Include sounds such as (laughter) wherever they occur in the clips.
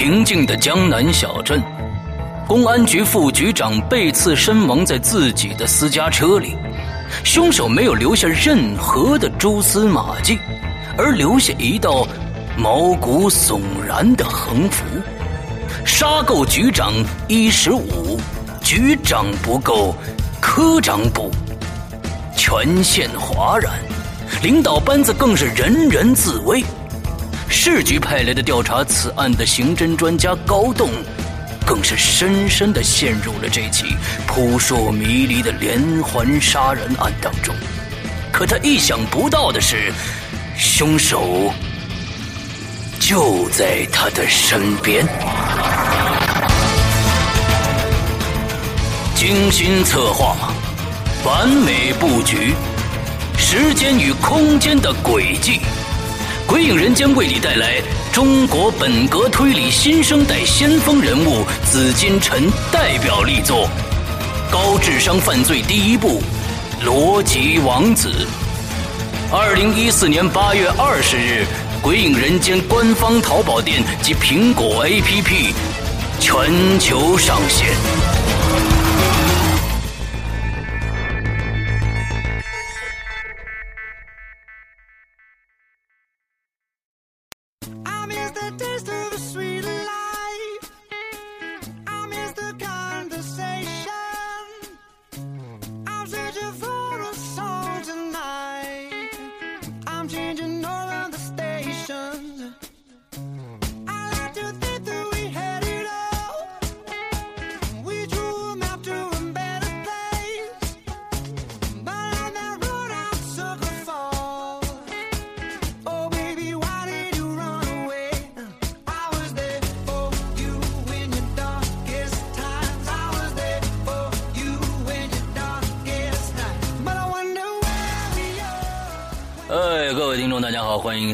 平静的江南小镇，公安局副局长被刺身亡在自己的私家车里，凶手没有留下任何的蛛丝马迹，而留下一道毛骨悚然的横幅：“杀够局长一十五，局长不够，科长补。”全县哗然，领导班子更是人人自危。市局派来的调查此案的刑侦专家高栋，更是深深的陷入了这起扑朔迷离的连环杀人案当中。可他意想不到的是，凶手就在他的身边。精心策划，完美布局，时间与空间的轨迹。鬼影人间为你带来中国本格推理新生代先锋人物紫金陈代表力作《高智商犯罪第一部逻辑王子》。二零一四年八月二十日，鬼影人间官方淘宝店及苹果 APP 全球上线。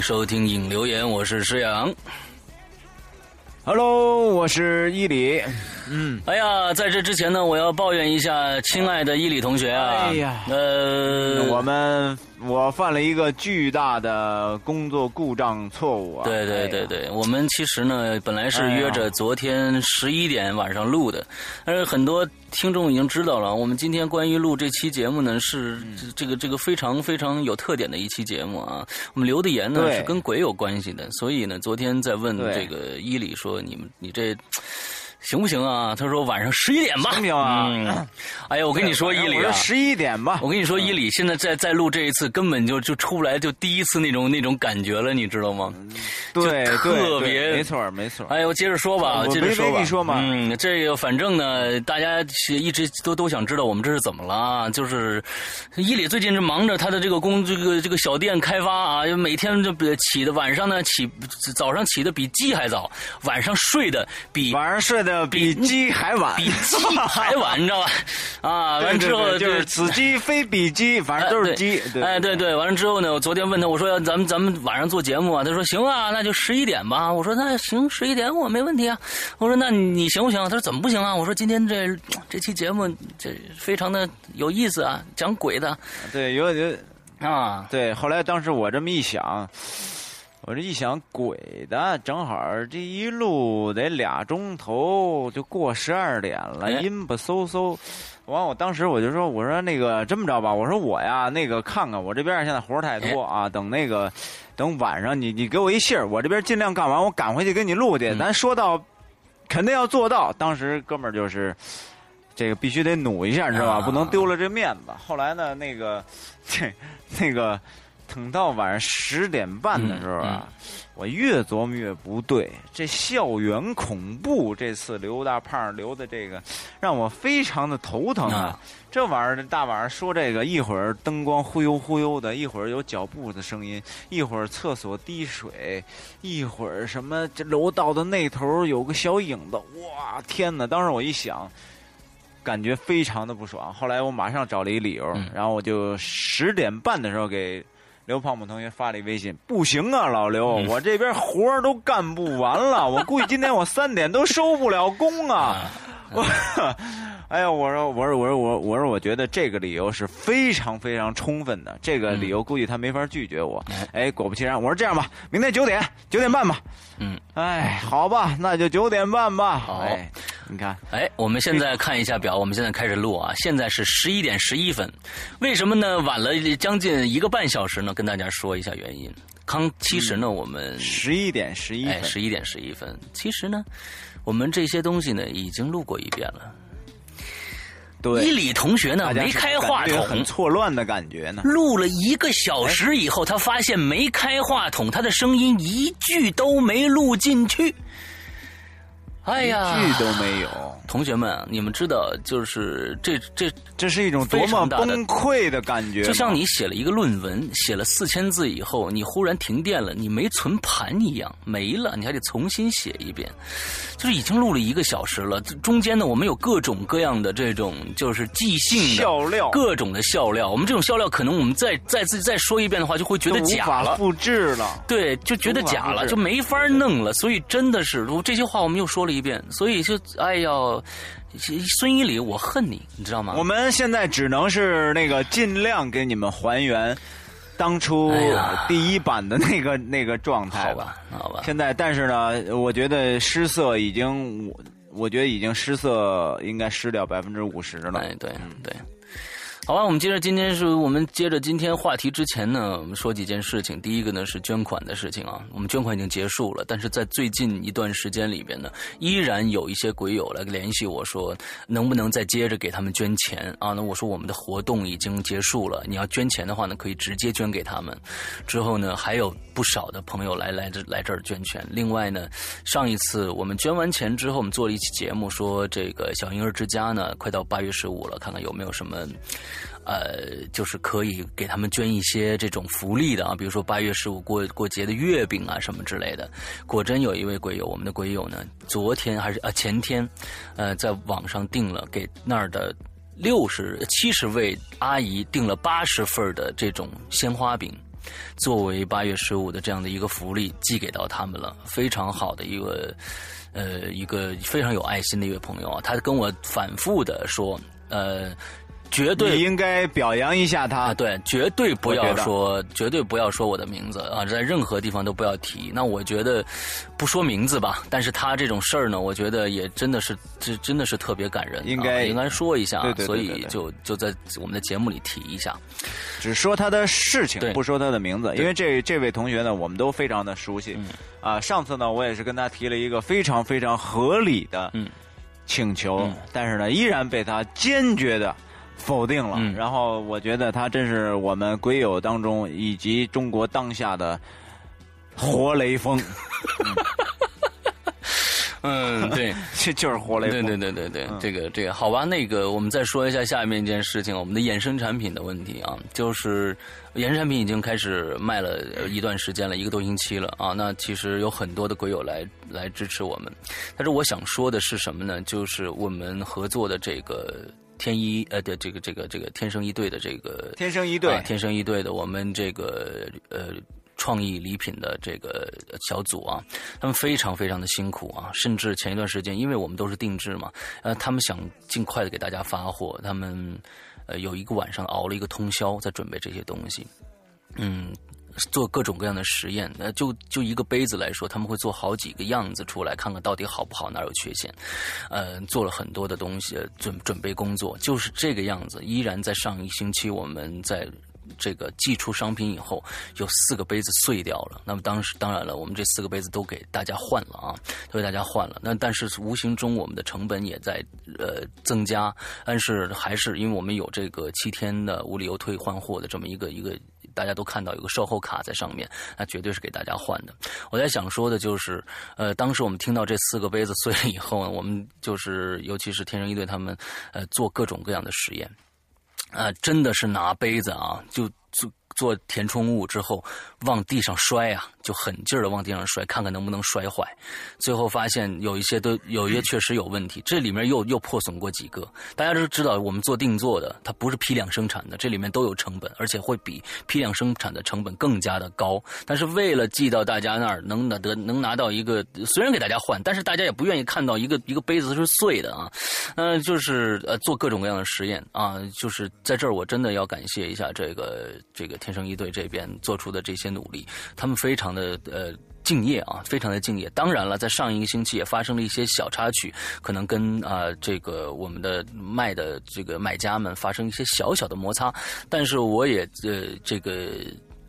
收听影留言，我是施阳。Hello，我是伊里。嗯，哎呀，在这之前呢，我要抱怨一下，亲爱的伊里同学啊。哎呀，呃，我们。我犯了一个巨大的工作故障错误啊！对对对对，我们其实呢，本来是约着昨天十一点晚上录的，但是很多听众已经知道了，我们今天关于录这期节目呢，是这个这个非常非常有特点的一期节目啊。我们留的言呢是跟鬼有关系的，所以呢，昨天在问这个伊里说，你们你这。行不行啊？他说晚上十一点吧。行不行啊！哎呀，我跟你说，伊里啊，十一点吧。我跟你说，伊里现在在在录这一次，根本就就出不来，就第一次那种那种感觉了，你知道吗？对，特别没错没错。哎呦，接着说吧，接着说吧。说嘛？嗯，这个反正呢，大家一直都都想知道我们这是怎么了。就是伊里最近是忙着他的这个工，这个这个小店开发啊，就每天就比起的晚上呢起，早上起的比鸡还早，晚上睡的比晚上睡的。比鸡还晚，比鸡还晚，你知道吧？啊，完之后就是此鸡非彼鸡，反正都是鸡。哎，对对，完了之后呢，我昨天问他，我说咱们咱们晚上做节目啊，他说行啊，那就十一点吧。我说那行，十一点我没问题啊。我说那你行不行？他说怎么不行啊？我说今天这这期节目这非常的有意思啊，讲鬼的。对，有有啊，对。后来当时我这么一想。我这一想，鬼的，正好这一路得俩钟头，就过十二点了，阴不嗖嗖。完，我当时我就说，我说那个这么着吧，我说我呀，那个看看我这边现在活太多啊，等那个等晚上你你给我一信儿，我这边尽量干完，我赶回去给你录去。咱说到，肯定要做到。当时哥们儿就是这个必须得努一下，知道吧？不能丢了这面子。后来呢，那个 (laughs) 这那个。等到晚上十点半的时候啊，我越琢磨越不对。这校园恐怖这次刘大胖留的这个，让我非常的头疼啊！这玩意儿大晚上说这个，一会儿灯光忽悠忽悠的，一会儿有脚步的声音，一会儿厕所滴水，一会儿什么这楼道的那头有个小影子，哇天哪！当时我一想，感觉非常的不爽。后来我马上找了一理由，然后我就十点半的时候给。刘胖胖同学发了一微信，不行啊，老刘，我这边活儿都干不完了，我估计今天我三点都收不了工啊！我 (laughs) 哎呀，我说，我说，我说，我我说，我觉得这个理由是非常非常充分的。这个理由估计他没法拒绝我。哎，果不其然，我说这样吧，明天九点九点半吧。嗯，哎，好吧，那就九点半吧。好，你看，哎，我们现在看一下表，我们现在开始录啊。现在是十一点十一分，为什么呢？晚了将近一个半小时呢？跟大家说一下原因。康，其实呢，我们十一点十一分，十一点十一分，其实呢，我们这些东西呢已经录过一遍了。对伊里同学呢没开话筒，很错乱的感觉呢。录了一个小时以后，他发现没开话筒，他的声音一句都没录进去。哎呀，一句都没有！同学们，你们知道，就是这这这是一种多么崩溃的感觉。就像你写了一个论文，写了四千字以后，你忽然停电了，你没存盘一样，没了，你还得重新写一遍。就是已经录了一个小时了，中间呢，我们有各种各样的这种就是即兴的笑料，各种的笑料。我们这种笑料，可能我们再再次再说一遍的话，就会觉得假了，复制了。对，就觉得假了，就没法弄了。所以真的是，这些话我们又说了。一遍，所以就哎呀，孙一礼，我恨你，你知道吗？我们现在只能是那个尽量给你们还原当初第一版的那个那个状态吧，好吧。现在，但是呢，我觉得失色已经，我我觉得已经失色，应该失掉百分之五十了。对对对。好吧，我们接着今天是我们接着今天话题之前呢，我们说几件事情。第一个呢是捐款的事情啊，我们捐款已经结束了，但是在最近一段时间里边呢，依然有一些鬼友来联系我说，能不能再接着给他们捐钱啊？那我说我们的活动已经结束了，你要捐钱的话呢，可以直接捐给他们。之后呢，还有不少的朋友来来这来这儿捐钱。另外呢，上一次我们捐完钱之后，我们做了一期节目，说这个小婴儿之家呢，快到八月十五了，看看有没有什么。呃，就是可以给他们捐一些这种福利的啊，比如说八月十五过过节的月饼啊什么之类的。果真有一位鬼友，我们的鬼友呢，昨天还是啊前天，呃，在网上订了给那儿的六十七十位阿姨订了八十份的这种鲜花饼，作为八月十五的这样的一个福利寄给到他们了。非常好的一个呃一个非常有爱心的一位朋友啊，他跟我反复的说呃。绝对应该表扬一下他，对，绝对不要说，绝对不要说我的名字啊，在任何地方都不要提。那我觉得不说名字吧，但是他这种事儿呢，我觉得也真的是，这真的是特别感人，应该应该说一下，对对对，所以就就在我们的节目里提一下，只说他的事情，不说他的名字，因为这这位同学呢，我们都非常的熟悉，啊，上次呢，我也是跟他提了一个非常非常合理的请求，但是呢，依然被他坚决的。否定了，然后我觉得他真是我们鬼友当中以及中国当下的活雷锋。(laughs) 嗯，对，(laughs) 这就是活雷锋。对对对对对，这个这个好吧，那个我们再说一下下面一件事情，我们的衍生产品的问题啊，就是衍生产品已经开始卖了一段时间了，一个多星期了啊。那其实有很多的鬼友来来支持我们，但是我想说的是什么呢？就是我们合作的这个。天一呃的这个这个这个天生一对的这个天生一对天生一对的我们这个呃创意礼品的这个小组啊，他们非常非常的辛苦啊，甚至前一段时间，因为我们都是定制嘛，呃，他们想尽快的给大家发货，他们呃有一个晚上熬了一个通宵在准备这些东西，嗯。做各种各样的实验，那就就一个杯子来说，他们会做好几个样子出来，看看到底好不好，哪有缺陷。呃，做了很多的东西，准准备工作，就是这个样子。依然在上一星期，我们在这个寄出商品以后，有四个杯子碎掉了。那么当时当然了，我们这四个杯子都给大家换了啊，都给大家换了。那但是无形中我们的成本也在呃增加，但是还是因为我们有这个七天的无理由退换货的这么一个一个。大家都看到有个售后卡在上面，那绝对是给大家换的。我在想说的就是，呃，当时我们听到这四个杯子碎了以后呢，我们就是，尤其是天生一对他们，呃，做各种各样的实验，啊，真的是拿杯子啊，就就做填充物之后往地上摔啊，就狠劲儿的往地上摔，看看能不能摔坏。最后发现有一些都有一些确实有问题，这里面又又破损过几个。大家都知道，我们做定做的，它不是批量生产的，这里面都有成本，而且会比批量生产的成本更加的高。但是为了寄到大家那儿，能拿得能拿到一个，虽然给大家换，但是大家也不愿意看到一个一个杯子是碎的啊。嗯，就是呃做各种各样的实验啊，就是在这儿我真的要感谢一下这个这个天生一对这边做出的这些努力，他们非常的呃。敬业啊，非常的敬业。当然了，在上一个星期也发生了一些小插曲，可能跟啊这个我们的卖的这个买家们发生一些小小的摩擦。但是我也呃这个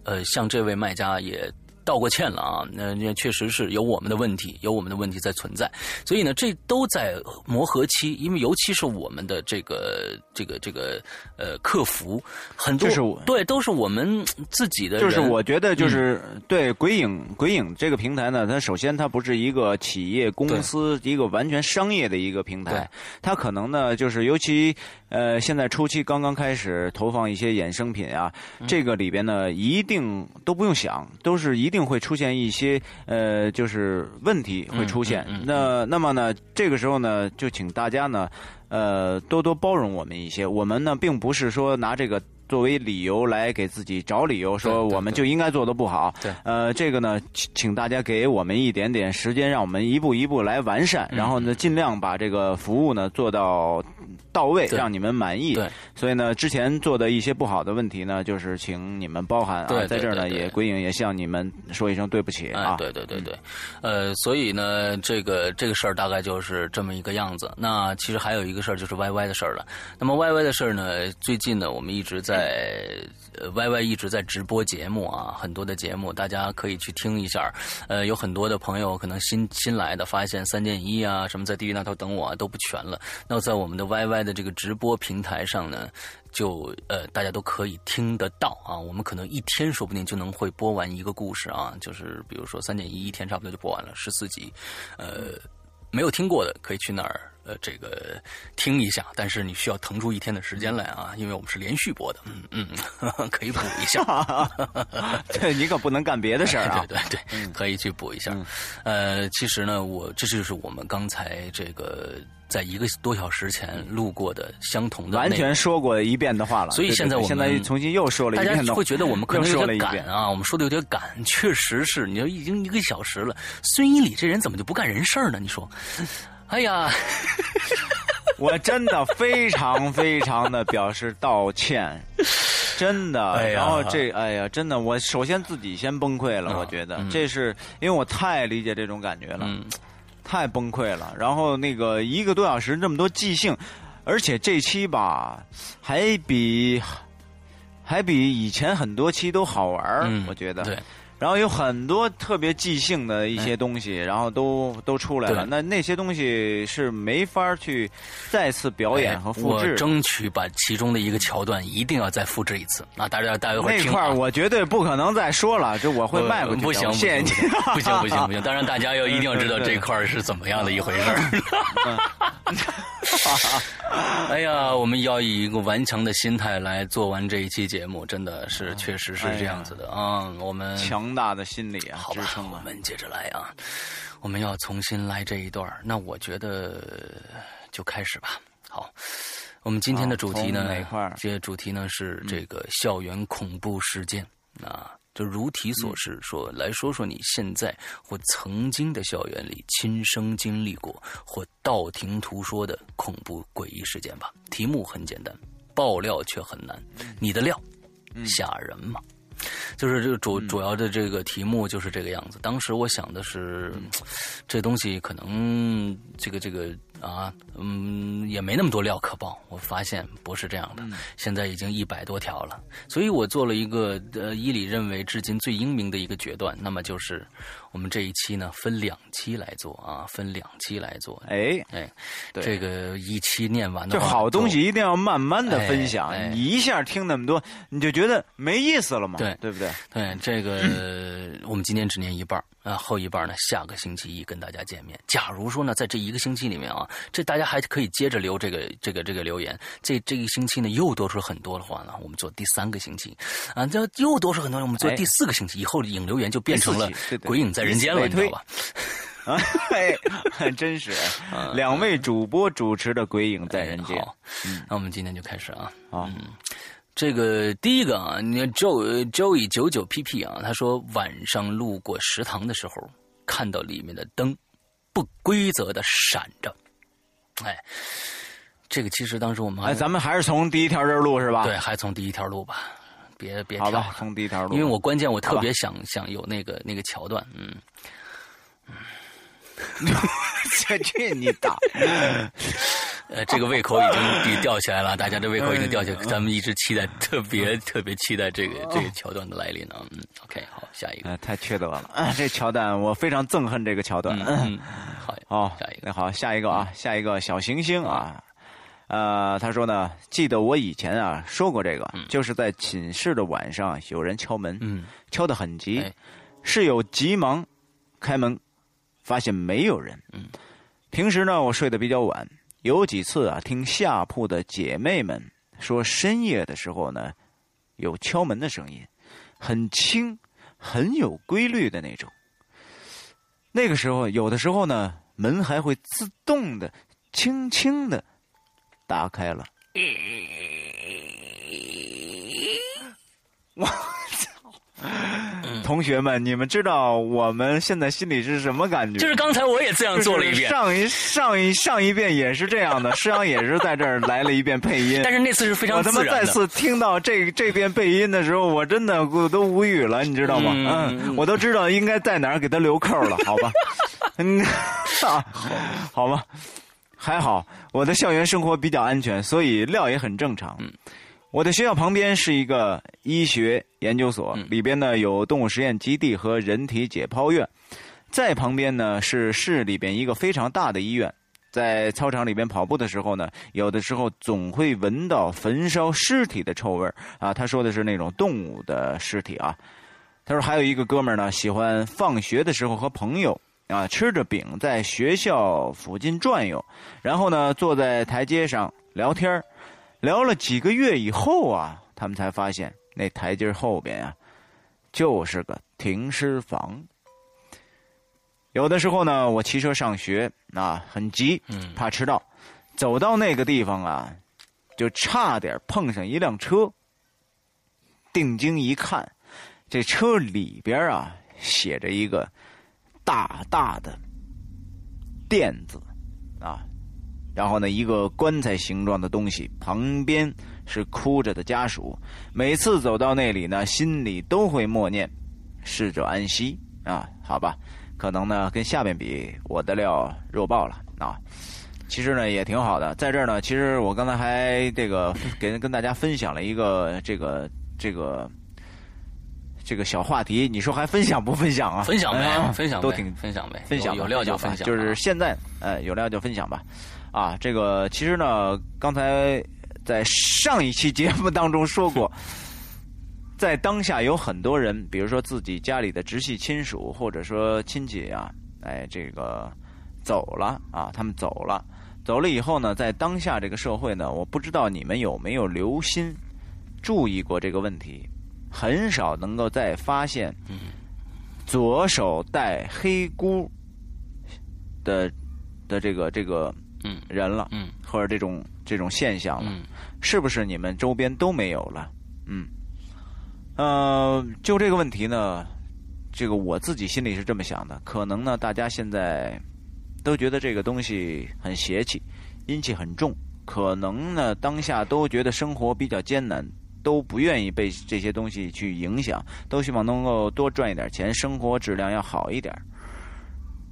呃向这位卖家也。道过歉了啊，那那确实是有我们的问题，有我们的问题在存在，所以呢，这都在磨合期，因为尤其是我们的这个这个这个呃客服很多，对，都是我们自己的。就是我觉得，就是对鬼影鬼影这个平台呢，它首先它不是一个企业公司，一个完全商业的一个平台，它可能呢，就是尤其呃现在初期刚刚开始投放一些衍生品啊，这个里边呢一定都不用想，都是一定。会出现一些呃，就是问题会出现。那那么呢，这个时候呢，就请大家呢，呃，多多包容我们一些。我们呢，并不是说拿这个。作为理由来给自己找理由，说我们就应该做的不好。对，呃，这个呢，请请大家给我们一点点时间，让我们一步一步来完善，然后呢，尽量把这个服务呢做到到位，让你们满意。对，所以呢，之前做的一些不好的问题呢，就是请你们包涵啊，在这儿呢，也鬼影也向你们说一声对不起啊。对对对对，呃，所以呢，这个这个事儿大概就是这么一个样子。那其实还有一个事儿就是 YY 的事儿了。那么 YY 的事儿呢，最近呢，我们一直在。在呃，Y Y 一直在直播节目啊，很多的节目，大家可以去听一下。呃，有很多的朋友可能新新来的，发现三件一啊，什么在地狱那头等我啊都不全了。那在我们的 Y Y 的这个直播平台上呢，就呃大家都可以听得到啊。我们可能一天说不定就能会播完一个故事啊，就是比如说三件一一天差不多就播完了十四集，呃。没有听过的可以去那儿呃这个听一下，但是你需要腾出一天的时间来啊，因为我们是连续播的，嗯嗯，可以补一下。(laughs) 对你可不能干别的事儿啊！(laughs) 对对对，可以去补一下。呃，其实呢，我这就是我们刚才这个在一个多小时前录过的相同的，完全说过一遍的话了。所以现在我们现在重新又说了一遍，大家会觉得我们可能有点赶啊，我们说的有点赶，确实是。你说已经一个小时了，孙一礼这人怎么就不干人事呢？你说？哎呀，(laughs) 我真的非常非常的表示道歉，真的。然后这，哎呀，真的，我首先自己先崩溃了。我觉得这是因为我太理解这种感觉了，太崩溃了。然后那个一个多小时这么多即兴，而且这期吧还比还比以前很多期都好玩我觉得。对。然后有很多特别即兴的一些东西，然后都都出来了。那那些东西是没法去再次表演和复制。我争取把其中的一个桥段一定要再复制一次啊！大家大家会那块儿我绝对不可能再说了，就我会卖过去。不行，谢谢你。不行不行不行！当然大家要一定要知道这块儿是怎么样的一回事儿。(laughs) 哎呀，我们要以一个顽强的心态来做完这一期节目，真的是确实是这样子的啊！我们强。强大的心理啊，好吧，我们接着来啊，我们要重新来这一段那我觉得就开始吧。好，我们今天的主题呢，这主题呢是这个校园恐怖事件啊。就如题所示，说来说说你现在或曾经的校园里亲身经历过或道听途说的恐怖诡异事件吧。题目很简单，爆料却很难。你的料吓人吗？就是这个主主要的这个题目就是这个样子。当时我想的是，这东西可能这个这个啊，嗯，也没那么多料可爆。我发现不是这样的，现在已经一百多条了。所以我做了一个呃，伊里认为至今最英明的一个决断，那么就是。我们这一期呢，分两期来做啊，分两期来做。哎哎，这个一期念完的话，就好东西一定要慢慢的分享。你一下听那么多，你就觉得没意思了嘛？对对不不对？对，这个我们今天只念一半啊，后一半呢，下个星期一跟大家见面。假如说呢，在这一个星期里面啊，这大家还可以接着留这个这个这个留言。这这一星期呢，又多出很多的话呢，我们做第三个星期啊，这又多出很多，我们做第四个星期以后引留言就变成了鬼影在人间了，你知道吧？啊，(laughs) 很真实。两位主播主持的《鬼影在人间》。好，那我们今天就开始啊。啊，这个第一个啊，你看周周以九九 PP 啊，他说晚上路过食堂的时候，看到里面的灯不规则的闪着。哎，这个其实当时我们哎，咱们还是从第一条这录是吧？对，还从第一条录吧，别别好吧，从第一条路。因为我关键我特别想想有那个那个桥段，嗯。(laughs) 这这你打，(laughs) 呃，这个胃口已经吊起来了，大家的胃口已经吊起来，咱们一直期待，特别特别期待这个这个桥段的来临呢。嗯，OK，好，下一个，太缺德了，这桥段我非常憎恨这个桥段。嗯，好，好，下一个，那好，下一个啊，下一个小行星啊，呃，他说呢，记得我以前啊说过这个，就是在寝室的晚上有人敲门，嗯，敲得很急，室友急忙开门。发现没有人。嗯，平时呢，我睡得比较晚，有几次啊，听下铺的姐妹们说，深夜的时候呢，有敲门的声音，很轻，很有规律的那种。那个时候，有的时候呢，门还会自动的、轻轻的打开了。我操！(laughs) 同学们，你们知道我们现在心里是什么感觉？就是刚才我也这样做了一遍，上一上一上一遍也是这样的，(laughs) 师阳也是在这儿来了一遍配音。但是那次是非常自然的。我他妈再次听到这这遍配音的时候，我真的我都无语了，你知道吗？嗯，我都知道应该在哪儿给他留扣了，好吧？(laughs) 嗯，好，好吧，还好我的校园生活比较安全，所以料也很正常。嗯。我的学校旁边是一个医学研究所，里边呢有动物实验基地和人体解剖院，在旁边呢是市里边一个非常大的医院。在操场里边跑步的时候呢，有的时候总会闻到焚烧尸体的臭味啊。他说的是那种动物的尸体啊。他说还有一个哥们儿呢，喜欢放学的时候和朋友啊吃着饼在学校附近转悠，然后呢坐在台阶上聊天儿。聊了几个月以后啊，他们才发现那台阶后边啊，就是个停尸房。有的时候呢，我骑车上学啊，很急，怕迟到，走到那个地方啊，就差点碰上一辆车。定睛一看，这车里边啊，写着一个大大的“垫子啊。然后呢，一个棺材形状的东西，旁边是哭着的家属。每次走到那里呢，心里都会默念：“逝者安息。”啊，好吧，可能呢跟下面比，我的料肉爆了啊。其实呢也挺好的，在这儿呢，其实我刚才还这个给跟大家分享了一个这个这个这个小话题，你说还分享不分享啊？分享呗，分享都挺分享呗，分享有料就分享，就是现在呃有料就分享吧。啊，这个其实呢，刚才在上一期节目当中说过，(laughs) 在当下有很多人，比如说自己家里的直系亲属，或者说亲戚啊，哎，这个走了啊，他们走了，走了以后呢，在当下这个社会呢，我不知道你们有没有留心注意过这个问题，很少能够再发现左手戴黑箍的的这个这个。嗯，人了，嗯，或者这种这种现象了，嗯，是不是你们周边都没有了？嗯，呃，就这个问题呢，这个我自己心里是这么想的，可能呢，大家现在都觉得这个东西很邪气，阴气很重，可能呢，当下都觉得生活比较艰难，都不愿意被这些东西去影响，都希望能够多赚一点钱，生活质量要好一点。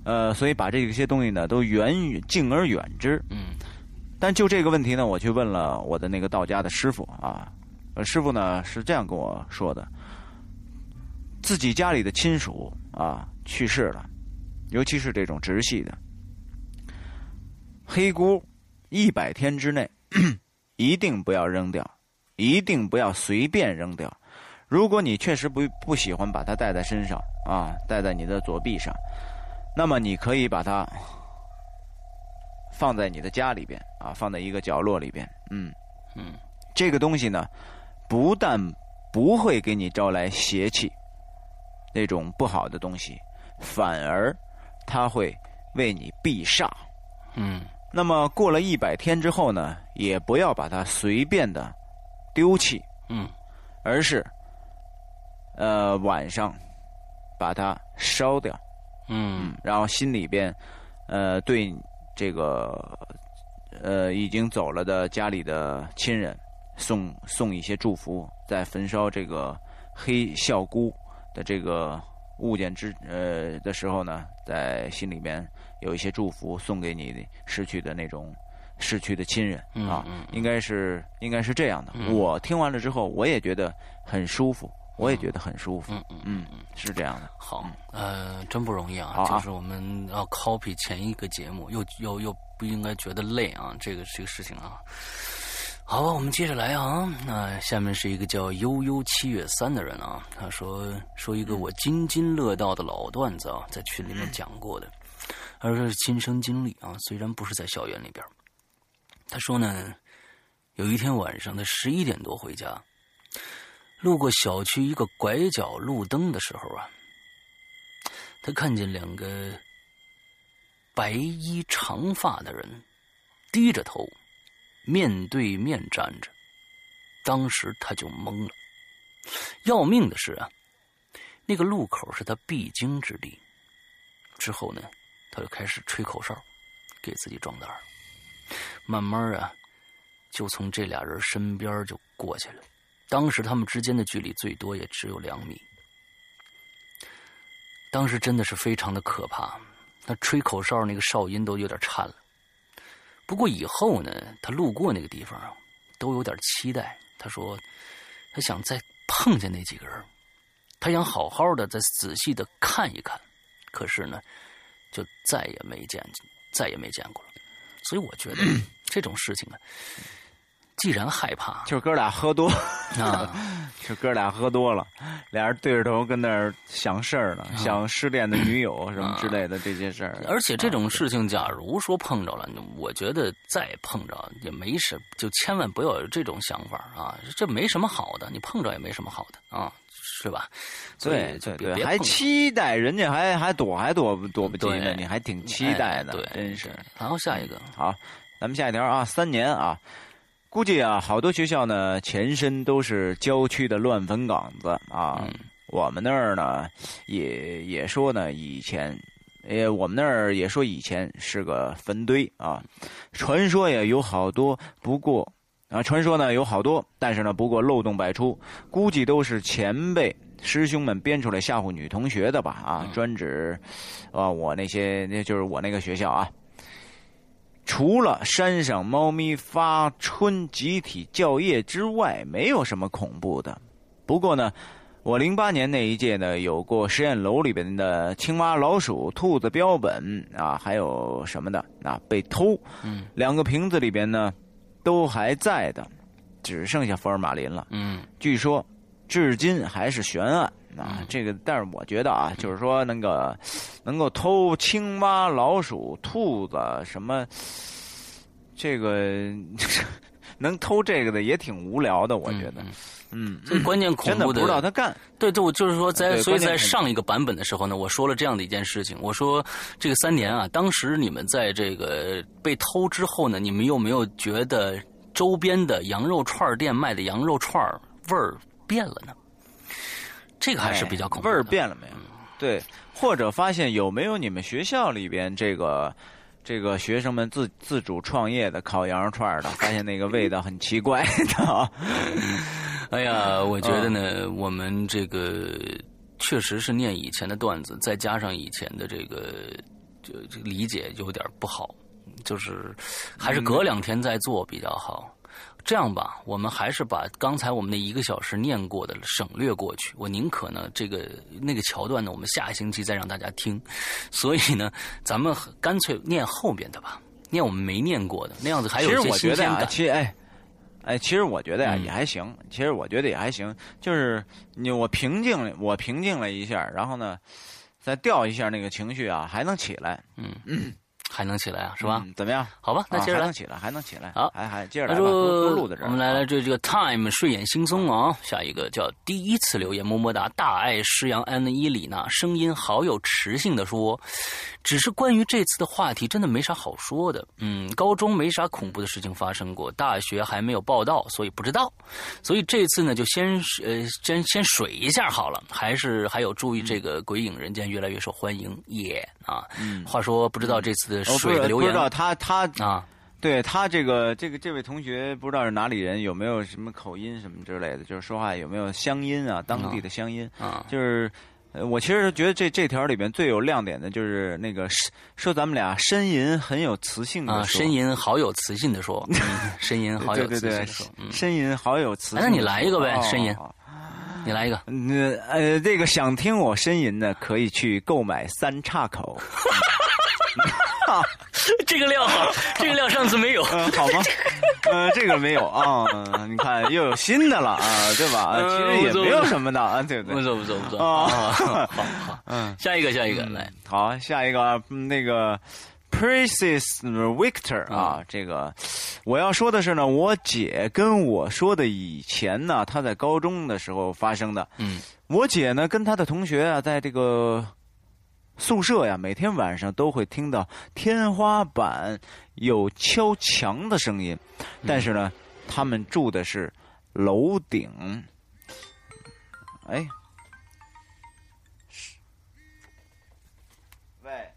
呃，所以把这些东西呢都远敬而远之。嗯，但就这个问题呢，我去问了我的那个道家的师傅啊，呃，师傅呢是这样跟我说的：自己家里的亲属啊去世了，尤其是这种直系的黑姑，一百天之内 (clears throat) 一定不要扔掉，一定不要随便扔掉。如果你确实不不喜欢把它戴在身上啊，戴在你的左臂上，那么你可以把它放在你的家里边啊，放在一个角落里边。嗯嗯，这个东西呢，不但不会给你招来邪气，那种不好的东西，反而它会为你避煞。嗯，那么过了一百天之后呢，也不要把它随便的丢弃。嗯，而是。呃，晚上把它烧掉，嗯，然后心里边，呃，对这个呃已经走了的家里的亲人送送一些祝福，在焚烧这个黑孝姑的这个物件之呃的时候呢，在心里面有一些祝福送给你失去的那种逝去的亲人啊，应该是应该是这样的。我听完了之后，我也觉得很舒服。我也觉得很舒服，嗯嗯嗯嗯，是这样的。好，呃，真不容易啊，就是我们要 copy 前一个节目，又又又不应该觉得累啊，这个这个事情啊。好，我们接着来啊。那下面是一个叫悠悠七月三的人啊，他说说一个我津津乐道的老段子啊，在群里面讲过的，他说是亲身经历啊，虽然不是在校园里边。他说呢，有一天晚上的十一点多回家。路过小区一个拐角路灯的时候啊，他看见两个白衣长发的人低着头面对面站着，当时他就懵了。要命的是啊，那个路口是他必经之地。之后呢，他就开始吹口哨，给自己壮胆儿慢慢啊，就从这俩人身边就过去了。当时他们之间的距离最多也只有两米。当时真的是非常的可怕，他吹口哨那个哨音都有点颤了。不过以后呢，他路过那个地方啊，都有点期待。他说，他想再碰见那几个人，他想好好的再仔细的看一看。可是呢，就再也没见，再也没见过了。所以我觉得 (clears throat) 这种事情呢。既然害怕，就哥俩喝多啊，(laughs) 就哥俩喝多了，俩人对着头跟那儿想事儿呢，想失恋的女友 (clears throat) 什么之类的这些事儿。而且这种事情，假如说碰着了，我觉得再碰着也没什，就千万不要有这种想法啊，这没什么好的，你碰着也没什么好的啊，是吧？对对对，还期待人家还还躲还躲躲不及呢，你还挺期待的，对，真是。然后下一个，好，咱们下一条啊，三年啊。估计啊，好多学校呢，前身都是郊区的乱坟岗子啊。我们那儿呢，也也说呢，以前，呃，我们那儿也说以前是个坟堆啊。传说也有好多，不过啊，传说呢有好多，但是呢，不过漏洞百出，估计都是前辈师兄们编出来吓唬女同学的吧啊，专指啊我那些，那就是我那个学校啊。除了山上猫咪发春集体叫夜之外，没有什么恐怖的。不过呢，我零八年那一届呢，有过实验楼里边的青蛙、老鼠、兔子标本啊，还有什么的啊被偷。嗯，两个瓶子里边呢，都还在的，只剩下福尔马林了。嗯，据说至今还是悬案。啊，这个，但是我觉得啊，就是说那个能够偷青蛙、老鼠、兔子什么，这个 (laughs) 能偷这个的也挺无聊的，我觉得。嗯，最关键恐怖的不知道他干。对，对，我就是说，在所以在上一个版本的时候呢，我说了这样的一件事情，我说这个三年啊，当时你们在这个被偷之后呢，你们有没有觉得周边的羊肉串店卖的羊肉串味儿变了呢？这个还是比较恐怖。味儿变了没有？对，或者发现有没有你们学校里边这个这个学生们自自主创业的烤羊肉串的，发现那个味道很奇怪的。哎呀，我觉得呢，我们这个确实是念以前的段子，再加上以前的这个这这理解有点不好，就是还是隔两天再做比较好。这样吧，我们还是把刚才我们那一个小时念过的省略过去。我宁可呢，这个那个桥段呢，我们下星期再让大家听。所以呢，咱们干脆念后边的吧，念我们没念过的，那样子还有一些新鲜感。其实哎，哎，其实我觉得呀也还行，其实我觉得也还行，就是你我平静了，我平静了一下，然后呢，再调一下那个情绪啊，还能起来。嗯嗯。还能起来啊，是吧？怎么样？好吧，那接着来。还能起来，还能起来。好，还还接着来吧。多录在这儿。我们来来这这个 time 睡眼惺忪啊，下一个叫第一次留言，么么哒，大爱诗阳安伊里娜，声音好有磁性的说，只是关于这次的话题，真的没啥好说的。嗯，高中没啥恐怖的事情发生过，大学还没有报道，所以不知道。所以这次呢，就先呃先先水一下好了。还是还有注意这个鬼影人间越来越受欢迎耶啊。嗯，话说不知道这次的水的留言。他他啊，对他这个这个这位同学不知道是哪里人，有没有什么口音什么之类的，就是说话有没有乡音啊，当地的乡音啊。就是我其实觉得这这条里边最有亮点的就是那个说咱们俩呻吟很有磁性的啊，呻吟好有磁性的说，(laughs) 呻吟好有磁性的说，呻吟好有磁性。那你来一个呗，呻吟，你来一个。那呃，这个想听我呻吟的，可以去购买三岔口。(laughs) (laughs) 这个料好，(laughs) 这个料上次没有，好吗？呃，(laughs) 这个没有啊，你看又有新的了啊，对吧？其实也没有什么的啊，对不对？不错不错不错啊，好好，嗯，下一个下一个来，好，下一个那个 Princess Victor 啊，这个我要说的是呢，我姐跟我说的以前呢，她在高中的时候发生的，嗯，我姐呢跟她的同学啊，在这个。宿舍呀，每天晚上都会听到天花板有敲墙的声音，但是呢，他们住的是楼顶。哎，喂，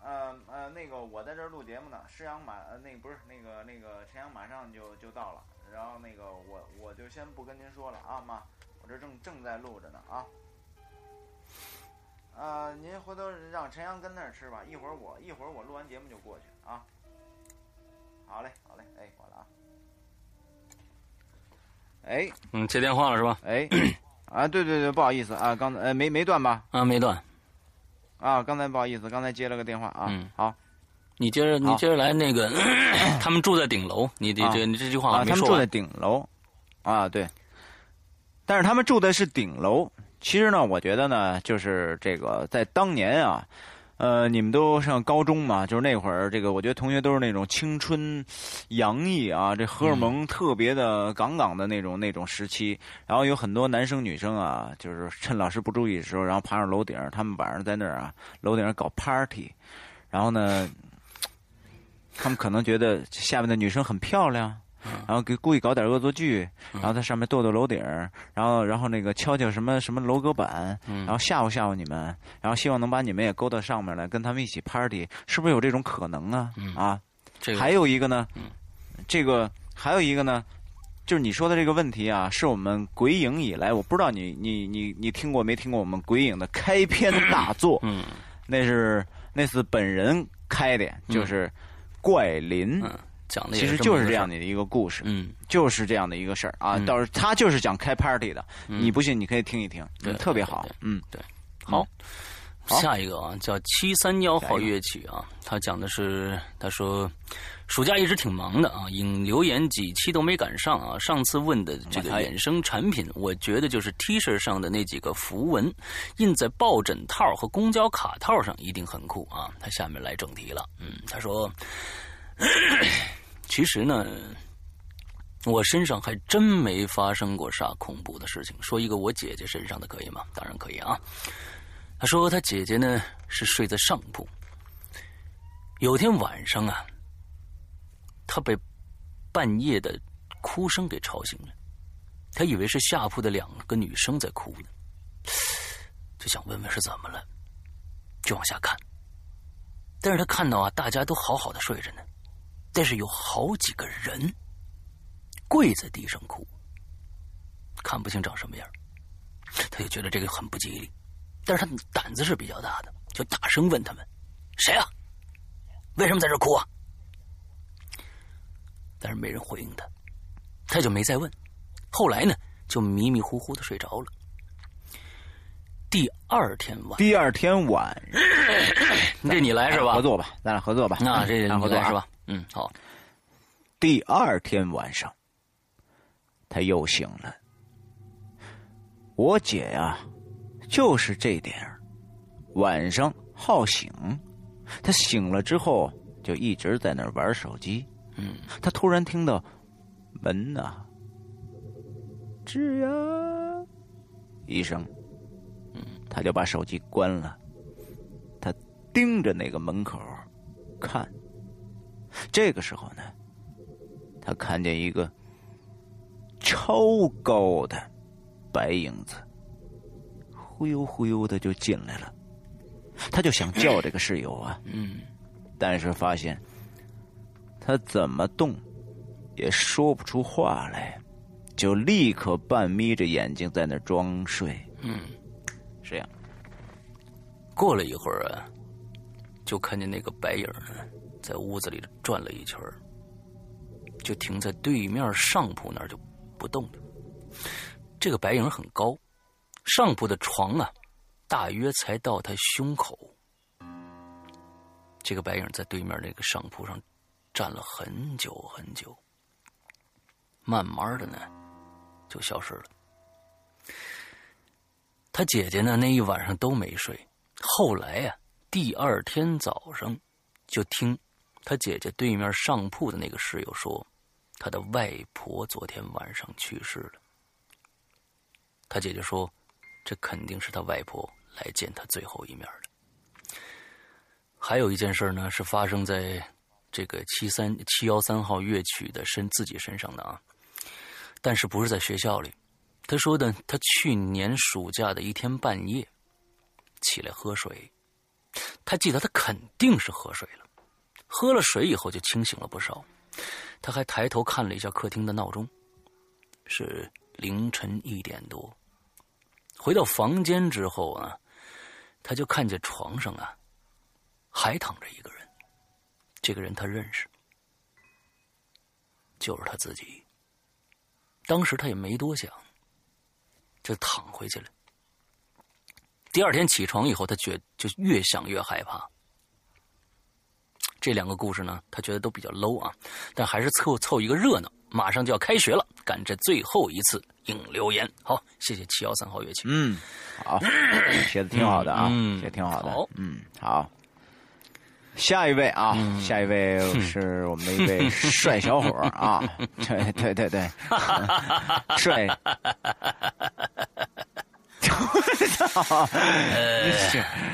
呃呃，那个我在这儿录节目呢，施阳马呃那不是那个那个陈阳马上就就到了，然后那个我我就先不跟您说了啊妈，我这正正在录着呢啊。呃，您回头让陈阳跟那儿吃吧。一会儿我一会儿我录完节目就过去啊。好嘞，好嘞，哎，挂了啊。哎，嗯，接电话了是吧？哎，啊，对对对，不好意思啊，刚才呃没没断吧？啊，没断。啊，刚才不好意思，刚才接了个电话啊。嗯，好，你接着你接着来那个，(laughs) 他们住在顶楼，你你这你这句话没说。他们住在顶楼，啊对，但是他们住的是顶楼。其实呢，我觉得呢，就是这个在当年啊，呃，你们都上高中嘛，就是那会儿，这个我觉得同学都是那种青春洋溢啊，这荷尔蒙特别的杠杠的那种那种时期。然后有很多男生女生啊，就是趁老师不注意的时候，然后爬上楼顶，他们晚上在那儿啊，楼顶上搞 party。然后呢，他们可能觉得下面的女生很漂亮。然后给故意搞点恶作剧，然后在上面跺跺楼顶，然后然后那个敲敲什么什么楼阁板，然后吓唬吓唬你们，然后希望能把你们也勾到上面来，跟他们一起 party，是不是有这种可能啊？啊，还有一个呢，这个还有一个呢，就是你说的这个问题啊，是我们鬼影以来，我不知道你你你你听过没听过我们鬼影的开篇大作？嗯，那是那是本人开的，就是怪林。讲的其实就是这样的一个故事，嗯，就是这样的一个事儿啊。倒是他就是讲开 party 的，你不信你可以听一听，特别好，嗯，对。好，下一个啊，叫七三幺号乐曲啊，他讲的是，他说暑假一直挺忙的啊，引留言几期都没赶上啊。上次问的这个衍生产品，我觉得就是 T 恤上的那几个符文，印在抱枕套和公交卡套上，一定很酷啊。他下面来正题了，嗯，他说。(coughs) 其实呢，我身上还真没发生过啥恐怖的事情。说一个我姐姐身上的可以吗？当然可以啊。她说她姐姐呢是睡在上铺，有天晚上啊，她被半夜的哭声给吵醒了。她以为是下铺的两个女生在哭呢，就想问问是怎么了，就往下看。但是她看到啊，大家都好好的睡着呢。但是有好几个人跪在地上哭，看不清长什么样，他就觉得这个很不吉利。但是他胆子是比较大的，就大声问他们：“谁啊？为什么在这哭啊？”但是没人回应他，他就没再问。后来呢，就迷迷糊糊的睡着了。第二天晚，第二天晚，这 (clears throat) 你来是吧？合作吧，咱俩合作吧。那这合作是吧？嗯，好。第二天晚上，他又醒了。我姐呀，就是这点儿晚上好醒。她醒了之后，就一直在那玩手机。嗯，她突然听到门呐，吱呀一声，嗯，她就把手机关了。她盯着那个门口看。这个时候呢，他看见一个超高的白影子，忽悠忽悠的就进来了。他就想叫这个室友啊，嗯，但是发现他怎么动也说不出话来，就立刻半眯着眼睛在那装睡。嗯，这样，过了一会儿啊，就看见那个白影呢。在屋子里转了一圈就停在对面上铺那儿就不动了。这个白影很高，上铺的床啊，大约才到他胸口。这个白影在对面那个上铺上站了很久很久，慢慢的呢就消失了。他姐姐呢那一晚上都没睡，后来呀，第二天早上就听。他姐姐对面上铺的那个室友说，他的外婆昨天晚上去世了。他姐姐说，这肯定是他外婆来见他最后一面的。还有一件事呢，是发生在这个七三七幺三号乐曲的身自己身上的啊，但是不是在学校里。他说的，他去年暑假的一天半夜起来喝水，他记得他肯定是喝水了。喝了水以后就清醒了不少，他还抬头看了一下客厅的闹钟，是凌晨一点多。回到房间之后啊，他就看见床上啊还躺着一个人，这个人他认识，就是他自己。当时他也没多想，就躺回去了。第二天起床以后，他觉就越想越害怕。这两个故事呢，他觉得都比较 low 啊，但还是凑凑一个热闹。马上就要开学了，赶这最后一次应留言。好，谢谢七幺三号乐器。嗯，好，(clears throat) 写的挺好的啊，写的挺好的。嗯，好。下一位啊，下一位是我们的一位 (laughs) 帅小伙啊，对对对对，(laughs) 帅。(laughs) 呃，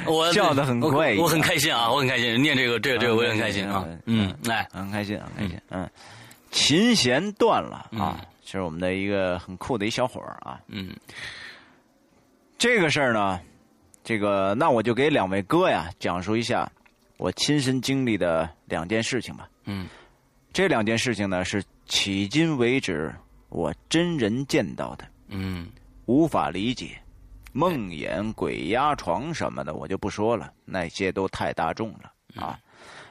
我笑的很快，我很开心啊，我很开心，念这个这个这个我也很开心啊，嗯，来，很开心，很开心，嗯，琴弦断了啊，是我们的一个很酷的一小伙儿啊，嗯，这个事儿呢，这个那我就给两位哥呀讲述一下我亲身经历的两件事情吧，嗯，这两件事情呢是迄今为止我真人见到的，嗯，无法理解。梦魇、鬼压床什么的，我就不说了，那些都太大众了啊。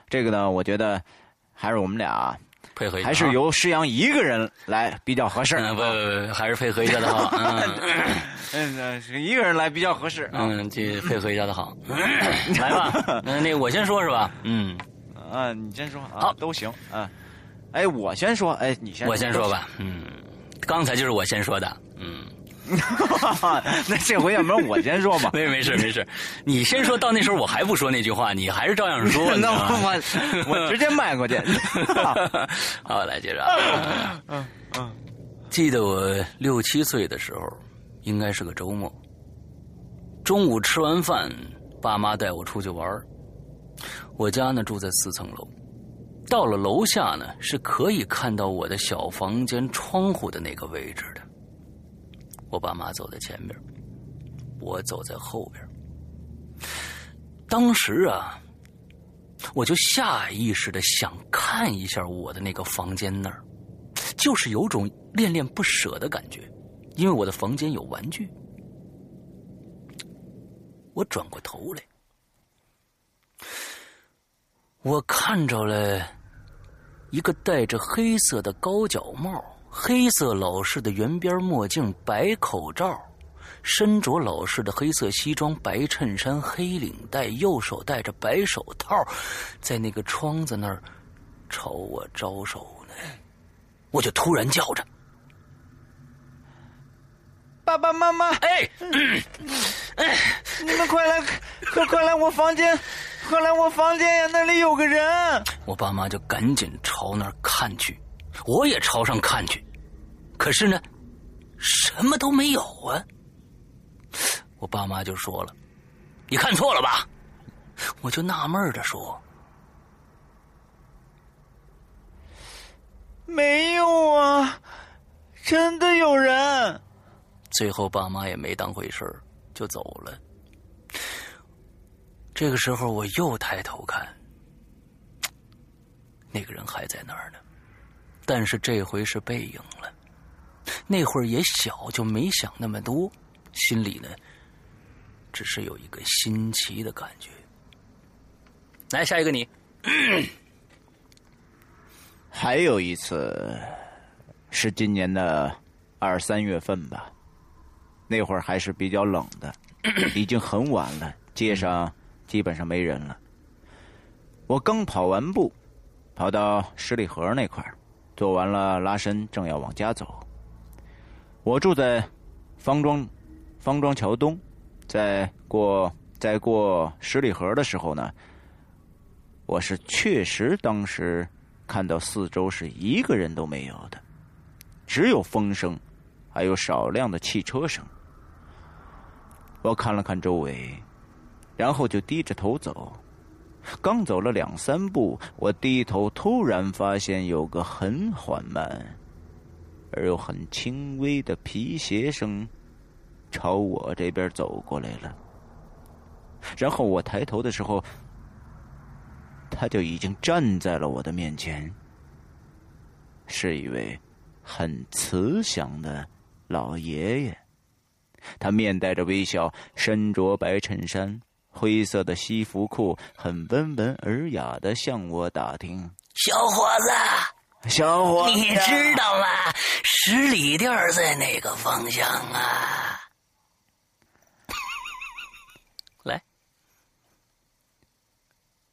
这个呢，我觉得还是我们俩配合一下，还是由施阳一个人来比较合适。不 (laughs) 不不，(laughs) 还是配合一下的好。嗯，(laughs) 是一个人来比较合适。嗯，这配合一下的好。来吧，那那我先说是吧？嗯，啊，你先说啊，好，都行啊。哎，我先说，哎，你先，我先说吧。嗯，刚才就是我先说的。嗯。(laughs) 那这回要不然我先说吧？(laughs) 没没事没事，你先说到那时候我还不说那句话，你还是照样说。(laughs) 那我我直接迈过去。好，来接着。嗯嗯，记得我六七岁的时候，应该是个周末。中午吃完饭，爸妈带我出去玩。我家呢住在四层楼，到了楼下呢是可以看到我的小房间窗户的那个位置的。我爸妈走在前边，我走在后边。当时啊，我就下意识的想看一下我的那个房间那儿，就是有种恋恋不舍的感觉，因为我的房间有玩具。我转过头来，我看着了一个戴着黑色的高脚帽。黑色老式的圆边墨镜，白口罩，身着老式的黑色西装，白衬衫，黑领带，右手戴着白手套，在那个窗子那儿朝我招手呢。我就突然叫着：“爸爸妈妈！哎，哎，你们快来，快快来我房间，快来我房间呀！那里有个人。”我爸妈就赶紧朝那儿看去，我也朝上看去，可是呢，什么都没有啊。我爸妈就说了：“你看错了吧？”我就纳闷的说。没有啊，真的有人。最后爸妈也没当回事就走了。这个时候我又抬头看，那个人还在那儿呢，但是这回是背影了。那会儿也小，就没想那么多，心里呢，只是有一个新奇的感觉。来，下一个你。(clears throat) 还有一次，是今年的二三月份吧，那会儿还是比较冷的，(clears throat) 已经很晚了，街上基本上没人了。我刚跑完步，跑到十里河那块做完了拉伸，正要往家走。我住在方庄方庄桥东，在过在过十里河的时候呢，我是确实当时。看到四周是一个人都没有的，只有风声，还有少量的汽车声。我看了看周围，然后就低着头走。刚走了两三步，我低头突然发现有个很缓慢而又很轻微的皮鞋声朝我这边走过来了。然后我抬头的时候。他就已经站在了我的面前，是一位很慈祥的老爷爷。他面带着微笑，身着白衬衫、灰色的西服裤，很温文尔雅的向我打听：“小伙子，小伙子，你知道吗？十里店在哪个方向啊？” (laughs) 来。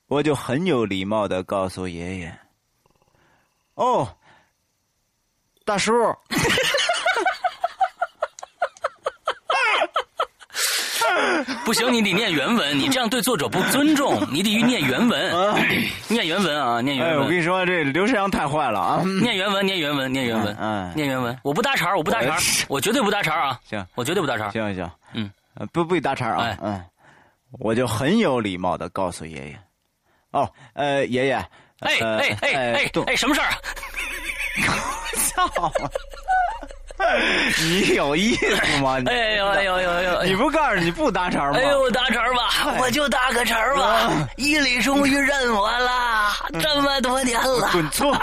我就很有礼貌的告诉爷爷：“哦，大叔，(laughs) (laughs) 不行，你得念原文，你这样对作者不尊重，你得念原文，(laughs) (clears throat) 念原文啊，念原文。我跟你说，这刘世阳太坏了啊！(laughs) 念原文，念原文，念原文，嗯，念原文。我不搭茬我不搭茬我绝对不搭茬啊！行，我绝对不搭茬行行，嗯，不不搭茬啊，嗯，我就很有礼貌的告诉爷爷。哦，呃，爷爷，哎哎哎哎哎，什么事儿？操！(laughs) 你有意思吗？哎呦哎呦哎呦！你不告诉你不搭茬吗？哎呦，搭茬吧，我就搭个茬吧。伊犁终于认我了，这么多年了。滚错！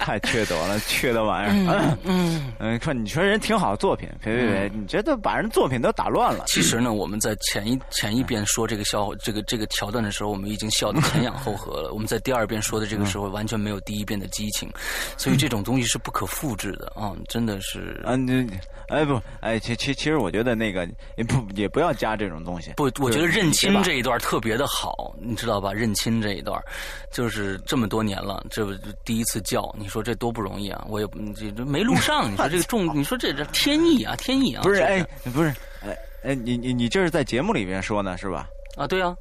太缺德了，缺德玩意儿。嗯嗯，说你说人挺好作品，别别别，你这都把人作品都打乱了。其实呢，我们在前一前一遍说这个笑这个这个桥段的时候，我们已经笑得前仰后合了。我们在第二遍说的这个时候，完全没有第一遍的激情，所以这种东西是不可复制的啊！真的是。啊，你哎不哎，其其其实我觉得那个也不也不要加这种东西。不，我觉得认亲这一段特别的好，你知道吧？认亲这一段，就是这么多年了，这第一次叫，你说这多不容易啊！我也这这没录上，你说这个重，(laughs) 你说这这天意啊，天意啊！不是哎，不是哎哎，你你你这是在节目里面说呢是吧？啊，对啊。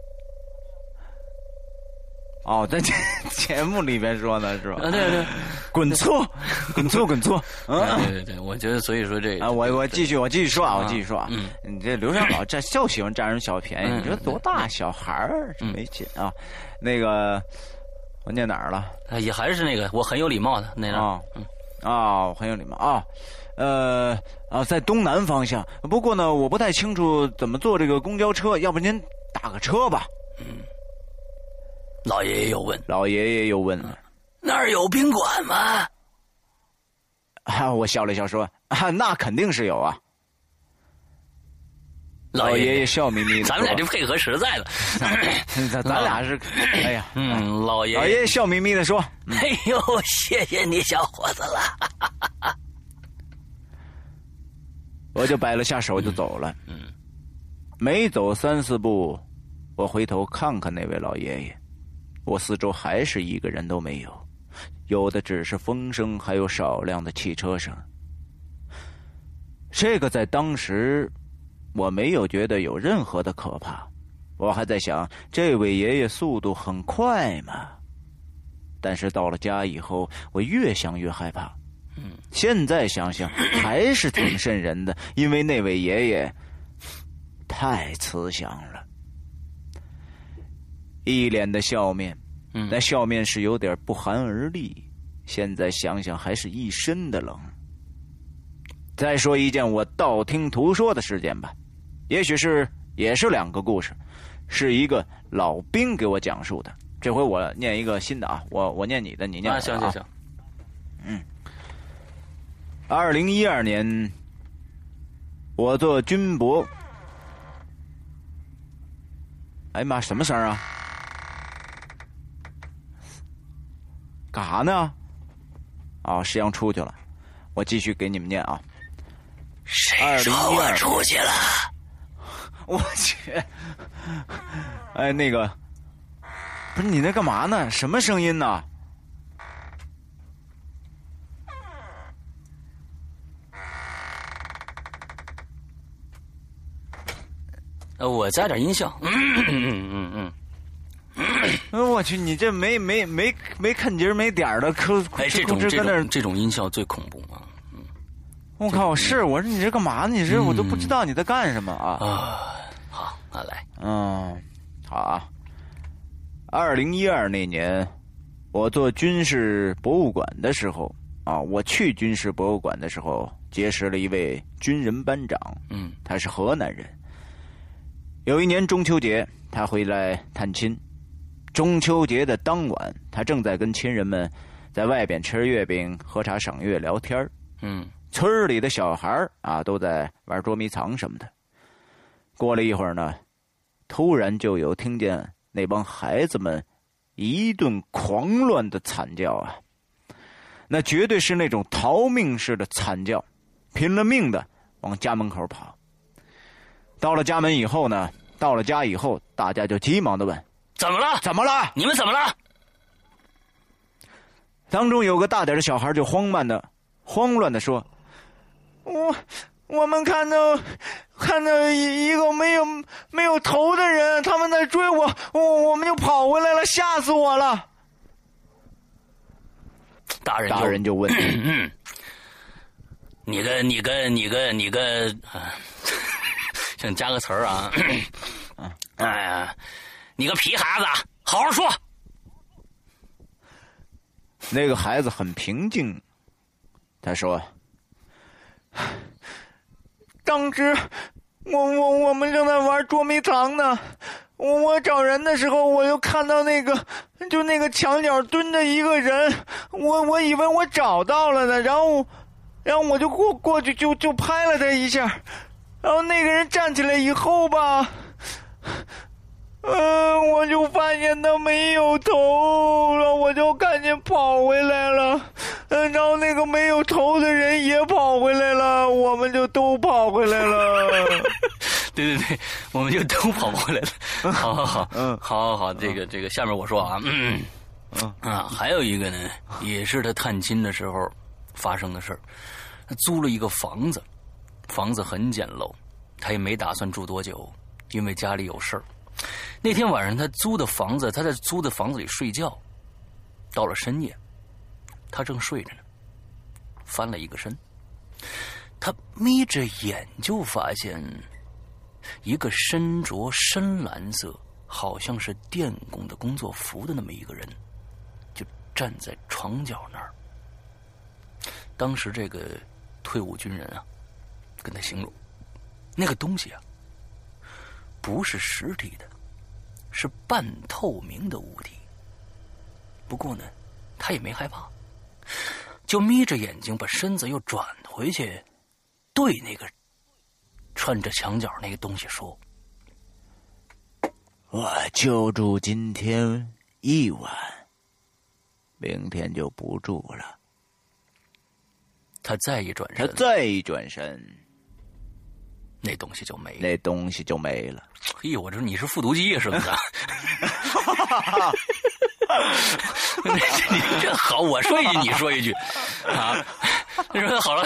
哦，在节 (laughs) 节目里边说呢是吧？啊，对对，滚错，滚错，(laughs) 滚错！嗯，对对对，我觉得所以说这啊，我我继续，我继续说啊，我继续说啊。嗯，你这刘三老占就喜欢占人小便宜，你说多大小孩儿没劲啊？那个我念哪儿了？也还是那个，我很有礼貌的那个。啊，嗯，啊，我很有礼貌啊。呃啊，在东南方向。不过呢，我不太清楚怎么坐这个公交车，要不您打个车吧？嗯。老爷爷又问：“老爷爷又问，那儿有宾馆吗？”啊，我笑了笑说：“啊，那肯定是有啊。”老爷爷笑眯眯的：“咱们俩这配合实在了，咱 (clears throat) 咱俩是……哎呀，嗯，老爷老爷爷笑眯眯的说：‘哎呦，谢谢你，小伙子了。(laughs) ’我就摆了下手就走了。嗯，没走三四步，我回头看看那位老爷爷。我四周还是一个人都没有，有的只是风声，还有少量的汽车声。这个在当时，我没有觉得有任何的可怕。我还在想，这位爷爷速度很快嘛。但是到了家以后，我越想越害怕。嗯，现在想想还是挺瘆人的，因为那位爷爷太慈祥了，一脸的笑面。嗯，那笑面是有点不寒而栗。现在想想，还是一身的冷。再说一件我道听途说的事件吧，也许是也是两个故事，是一个老兵给我讲述的。这回我念一个新的啊，我我念你的，你念啊。行行行。嗯，二零一二年，我做军博。哎呀妈，什么声啊？干啥呢？啊，石阳出去了，我继续给你们念啊。谁说我出去了？(laughs) 我去！哎，那个，不是你那干嘛呢？什么声音呢？呃，我加点音效。嗯嗯嗯嗯。(coughs) 我去，你这没没没没看节没点儿的，可哎，这种这种这种音效最恐怖啊！嗯，我靠，是我说你这干嘛呢？你这我都不知道你在干什么啊！啊，好，那来，嗯，好啊。二零一二那年，我做军事博物馆的时候啊，我去军事博物馆的时候，结识了一位军人班长。嗯，他是河南人。有一年中秋节，他回来探亲。中秋节的当晚，他正在跟亲人们在外边吃月饼、喝茶、赏月、聊天嗯，村里的小孩啊，都在玩捉迷藏什么的。过了一会儿呢，突然就有听见那帮孩子们一顿狂乱的惨叫啊！那绝对是那种逃命似的惨叫，拼了命的往家门口跑。到了家门以后呢，到了家以后，大家就急忙的问。怎么了？怎么了？你们怎么了？当中有个大点的小孩就慌乱的、慌乱的说：“我我们看到看到一一个没有没有头的人，他们在追我，我我们就跑回来了，吓死我了。”大人大人就问：“你跟你跟你跟你跟，(laughs) 想加个词儿啊？哎呀。”你个皮孩子，好好说。那个孩子很平静，他说：“当时我我我们正在玩捉迷藏呢，我我找人的时候，我就看到那个就那个墙角蹲着一个人，我我以为我找到了呢，然后然后我就过过去就就拍了他一下，然后那个人站起来以后吧。”嗯，我就发现他没有头了，我就赶紧跑回来了。嗯，然后那个没有头的人也跑回来了，我们就都跑回来了。(laughs) 对对对，我们就都跑回来了。好好好，嗯，好好好，这个这个，下面我说啊，嗯嗯啊，还有一个呢，也是他探亲的时候发生的事儿。他租了一个房子，房子很简陋，他也没打算住多久，因为家里有事儿。那天晚上，他租的房子，他在租的房子里睡觉。到了深夜，他正睡着呢，翻了一个身，他眯着眼就发现一个身着深蓝色，好像是电工的工作服的那么一个人，就站在床角那儿。当时这个退伍军人啊，跟他形容，那个东西啊，不是实体的。是半透明的物体，不过呢，他也没害怕，就眯着眼睛把身子又转回去，对那个穿着墙角那个东西说：“我就住今天一晚，明天就不住了。”他再一转身，他再一转身。那东西就没了，那东西就没了。哎呦，我这你是复读机呀，是不是？(laughs) (laughs) 你这好，我说一句，你说一句，啊，他说好了，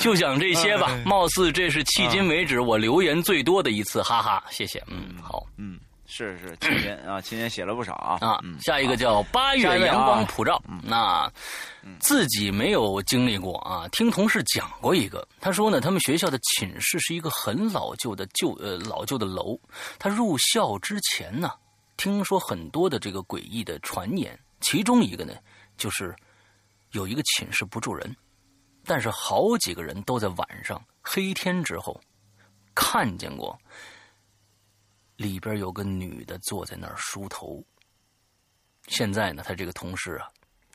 就讲这些吧。貌似这是迄今为止我留言最多的一次，哈哈，谢谢，嗯，好，嗯。是是，今年啊，今年写了不少啊。啊，下一个叫八月阳光普照。那自己没有经历过啊，听同事讲过一个。他说呢，他们学校的寝室是一个很老旧的旧呃老旧的楼。他入校之前呢，听说很多的这个诡异的传言，其中一个呢，就是有一个寝室不住人，但是好几个人都在晚上黑天之后看见过。里边有个女的坐在那儿梳头。现在呢，他这个同事啊，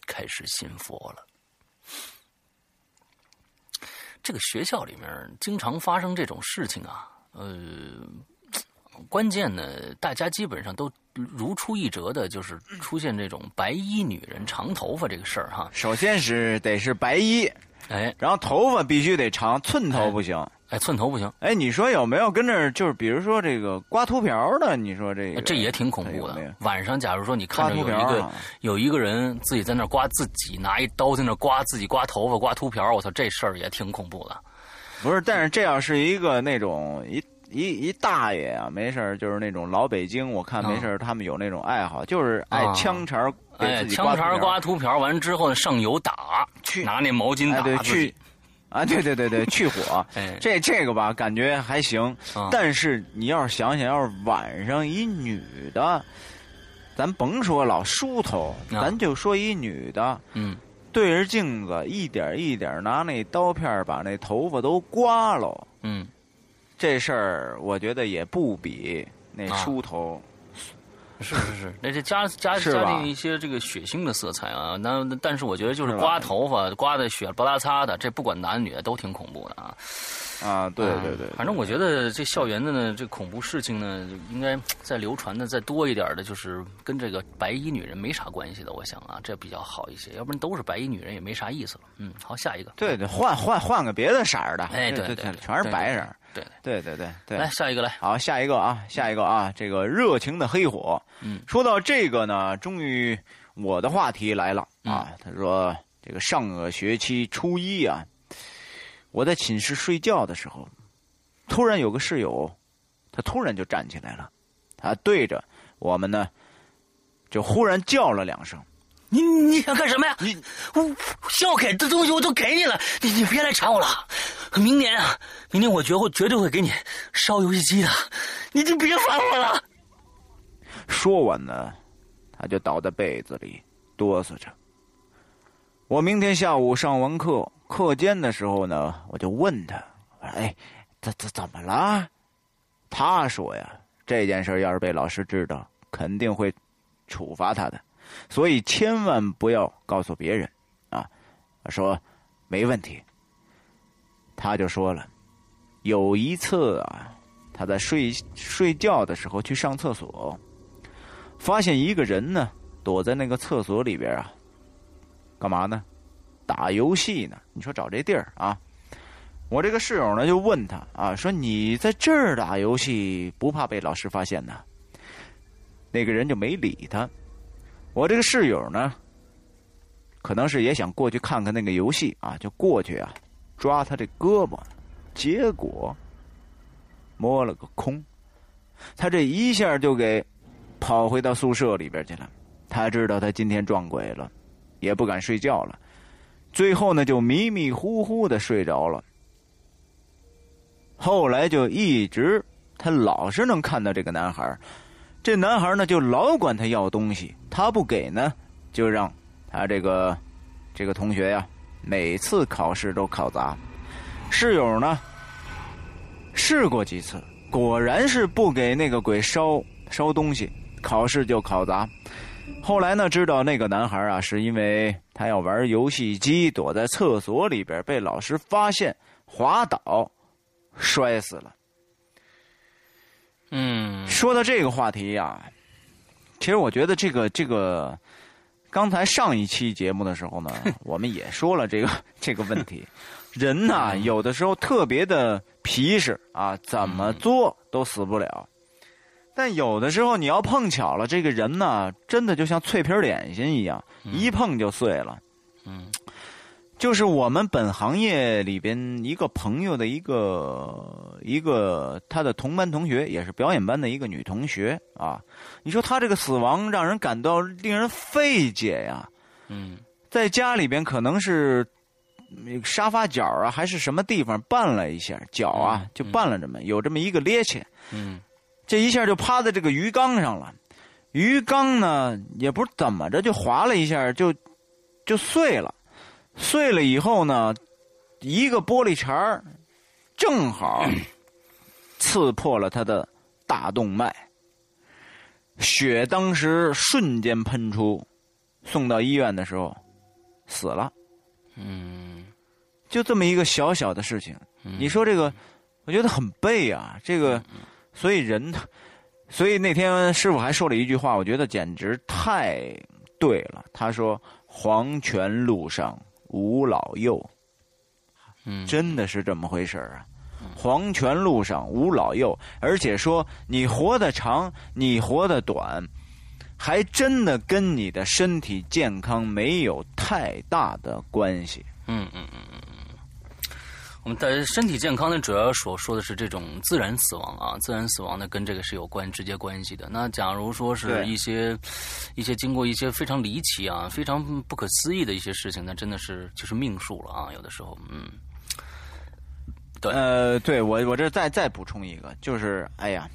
开始信佛了。这个学校里面经常发生这种事情啊，呃，关键呢，大家基本上都如出一辙的，就是出现这种白衣女人长头发这个事儿哈。首先是得是白衣，哎，然后头发必须得长，寸头不行。哎，寸头不行。哎，你说有没有跟这就是比如说这个刮秃瓢的？你说这个这也挺恐怖的。晚上，假如说你看着有一个有一个人自己在那刮自己，拿一刀在那刮自己刮头发、刮秃瓢，我操，这事儿也挺恐怖的。不是，但是这要是一个那种一一一大爷啊，没事就是那种老北京，我看没事他们有那种爱好，就是爱枪茬哎，枪茬刮秃瓢，完之后上油打，去拿那毛巾打自己。啊，对对对对，去火，(laughs) 这这个吧，感觉还行。但是你要是想想，要是晚上一女的，咱甭说老梳头，咱就说一女的，嗯，对着镜子一点一点拿那刀片把那头发都刮了，嗯，这事儿我觉得也不比那梳头。是是是，那这加加加进一些这个血腥的色彩啊，那但是我觉得就是刮头发刮的血不拉擦的，这不管男女的都挺恐怖的啊。啊，对对对，反正我觉得这校园的呢，这恐怖事情呢，应该再流传的再多一点的，就是跟这个白衣女人没啥关系的，我想啊，这比较好一些，要不然都是白衣女人也没啥意思了。嗯，好，下一个。对对，换换换个别的色儿的。哎，对对，全是白人。对对对对对。来下一个来。好，下一个啊，下一个啊，这个热情的黑火。嗯。说到这个呢，终于我的话题来了啊。他说，这个上个学期初一啊，我在寝室睡觉的时候。突然有个室友，他突然就站起来了，他对着我们呢，就忽然叫了两声：“你你想干什么呀？你我要给的东西我都给你了，你你别来缠我了。明年啊，明年我绝会绝对会给你烧游戏机的，你就别烦我了。(laughs) ”说完呢，他就倒在被子里哆嗦着。我明天下午上完课，课间的时候呢，我就问他：“哎。”怎怎怎么了？他说呀，这件事要是被老师知道，肯定会处罚他的，所以千万不要告诉别人啊。说没问题。他就说了，有一次啊，他在睡睡觉的时候去上厕所，发现一个人呢躲在那个厕所里边啊，干嘛呢？打游戏呢？你说找这地儿啊？我这个室友呢，就问他啊，说你在这儿打游戏，不怕被老师发现呢？那个人就没理他。我这个室友呢，可能是也想过去看看那个游戏啊，就过去啊，抓他这胳膊，结果摸了个空。他这一下就给跑回到宿舍里边去了。他知道他今天撞鬼了，也不敢睡觉了。最后呢，就迷迷糊糊的睡着了。后来就一直，他老是能看到这个男孩这男孩呢就老管他要东西，他不给呢，就让他这个这个同学呀，每次考试都考砸。室友呢试过几次，果然是不给那个鬼烧烧东西，考试就考砸。后来呢，知道那个男孩啊，是因为他要玩游戏机，躲在厕所里边被老师发现，滑倒。摔死了。嗯，说到这个话题呀，其实我觉得这个这个，刚才上一期节目的时候呢，(laughs) 我们也说了这个这个问题。(laughs) 人呐，有的时候特别的皮实啊，怎么作都死不了。但有的时候你要碰巧了，这个人呢，真的就像脆皮点心一样，一碰就碎了。嗯，就是我们本行业里边一个朋友的一个一个他的同班同学，也是表演班的一个女同学啊。你说她这个死亡让人感到令人费解呀。嗯，在家里边可能是沙发角啊，还是什么地方绊了一下脚啊，就绊了这么有这么一个趔趄。嗯。这一下就趴在这个鱼缸上了，鱼缸呢也不知怎么着就划了一下就就碎了，碎了以后呢，一个玻璃碴正好 (clears throat) 刺破了他的大动脉，血当时瞬间喷出，送到医院的时候死了。嗯，就这么一个小小的事情，你说这个，我觉得很背啊，这个。所以人，所以那天师傅还说了一句话，我觉得简直太对了。他说：“黄泉路上无老幼。”嗯，真的是这么回事啊！黄泉路上无老幼，而且说你活得长，你活得短，还真的跟你的身体健康没有太大的关系。嗯嗯嗯嗯。我们的身体健康呢，主要所说的是这种自然死亡啊，自然死亡呢跟这个是有关直接关系的。那假如说是一些一些经过一些非常离奇啊、非常不可思议的一些事情，那真的是就是命数了啊。有的时候，嗯，对，呃，对我我这再再补充一个，就是哎呀，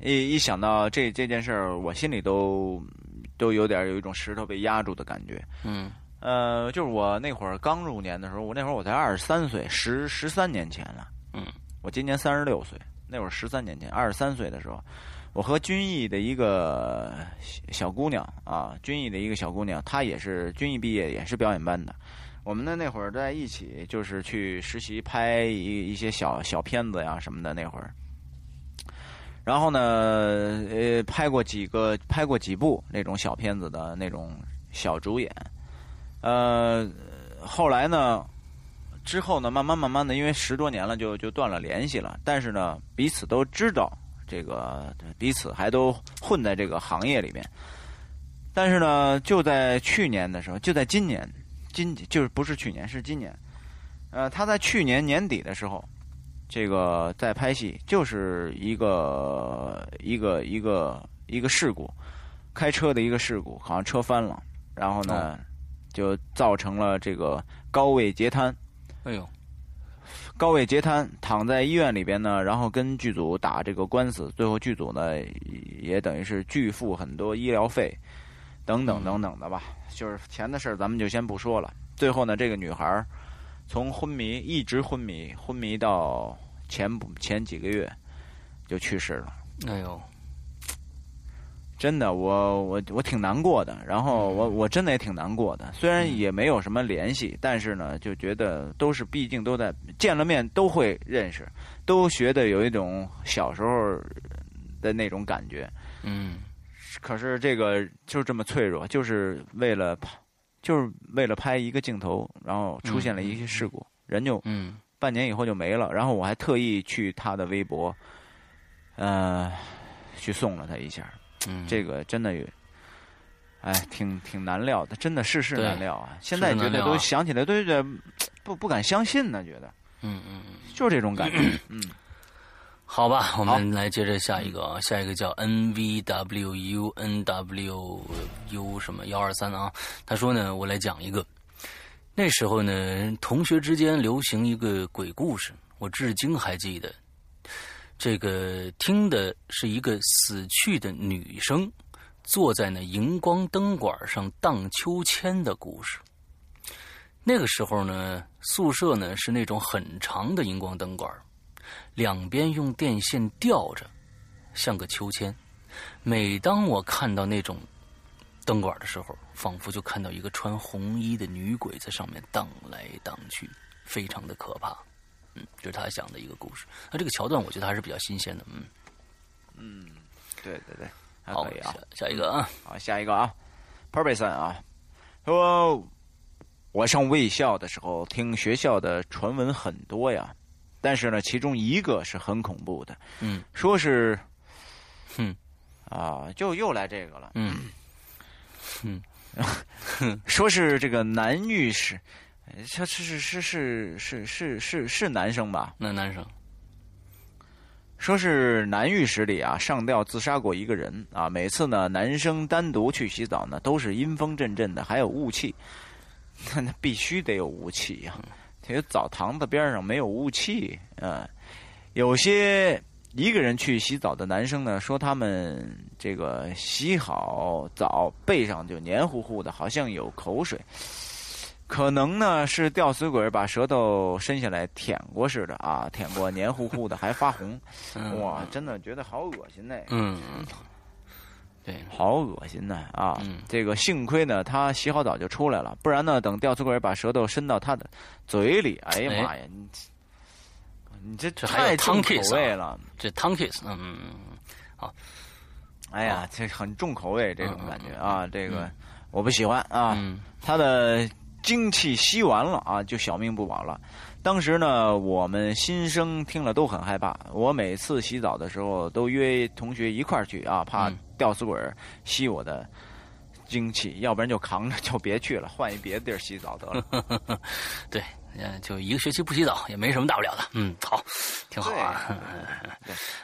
一一想到这这件事儿，我心里都都有点有一种石头被压住的感觉，嗯。呃，就是我那会儿刚入年的时候，我那会儿我才二十三岁，十十三年前了。嗯，我今年三十六岁，那会儿十三年前，二十三岁的时候，我和军艺的一个小姑娘啊，军艺的一个小姑娘，她也是军艺毕业，也是表演班的。我们呢那会儿在一起，就是去实习拍一一些小小片子呀什么的那会儿。然后呢，呃，拍过几个，拍过几部那种小片子的那种小主演。呃，后来呢，之后呢，慢慢慢慢的，因为十多年了，就就断了联系了。但是呢，彼此都知道这个，彼此还都混在这个行业里面。但是呢，就在去年的时候，就在今年，今就是不是去年，是今年。呃，他在去年年底的时候，这个在拍戏，就是一个一个一个一个事故，开车的一个事故，好像车翻了，然后呢。就造成了这个高位截瘫，哎呦，高位截瘫，躺在医院里边呢，然后跟剧组打这个官司，最后剧组呢也等于是拒付很多医疗费，等等等等的吧，就是钱的事儿，咱们就先不说了。最后呢，这个女孩从昏迷一直昏迷，昏迷到前前几个月就去世了。哎呦。真的，我我我挺难过的。然后我我真的也挺难过的。虽然也没有什么联系，但是呢，就觉得都是，毕竟都在见了面都会认识，都觉得有一种小时候的那种感觉。嗯。可是这个就这么脆弱，就是为了拍，就是为了拍一个镜头，然后出现了一些事故，人就嗯，半年以后就没了。然后我还特意去他的微博，呃，去送了他一下。嗯，这个真的有，哎，挺挺难料的，真的世事难料啊！现在觉得都想起来都有点不不敢相信呢，觉得，嗯嗯嗯，就是这种感觉，(clears throat) 嗯，好吧，我们来接着下一个啊，下一个叫 N V W U N W U 什么幺二三啊，他说呢，我来讲一个，那时候呢，同学之间流行一个鬼故事，我至今还记得。这个听的是一个死去的女生坐在那荧光灯管上荡秋千的故事。那个时候呢，宿舍呢是那种很长的荧光灯管，两边用电线吊着，像个秋千。每当我看到那种灯管的时候，仿佛就看到一个穿红衣的女鬼在上面荡来荡去，非常的可怕。嗯，这是他想的一个故事。那这个桥段，我觉得还是比较新鲜的。嗯，嗯，对对对，好，下下一个啊，好，下一个啊，Purpose 啊，说我上卫校的时候，听学校的传闻很多呀，但是呢，其中一个是很恐怖的。嗯，说是，哼，啊，就又来这个了。嗯嗯，(laughs) 说是这个男浴室，他是是是是是是是是男生吧？那男生，说是男浴室里啊，上吊自杀过一个人啊。每次呢，男生单独去洗澡呢，都是阴风阵阵的，还有雾气。(laughs) 那必须得有雾气呀！这个澡堂子边上没有雾气嗯。有些一个人去洗澡的男生呢，说他们这个洗好澡，背上就黏糊糊的，好像有口水。可能呢是吊死鬼把舌头伸下来舔过似的啊，舔过黏糊糊的还发红，(laughs) 哇，真的觉得好恶心呢。嗯，对，好恶心呢啊！这个幸亏呢他洗好澡就出来了，不然呢等吊死鬼把舌头伸到他的嘴里，哎呀妈呀，你你这太重口味了，这汤 kiss，嗯，好，哎呀，这很重口味这种感觉啊，这个我不喜欢啊，他的。精气吸完了啊，就小命不保了。当时呢，我们新生听了都很害怕。我每次洗澡的时候都约同学一块儿去啊，怕吊死鬼吸我的精气，要不然就扛着就别去了，换一别的地儿洗澡得了。(laughs) 对。嗯，就一个学期不洗澡也没什么大不了的。嗯，好，挺好啊。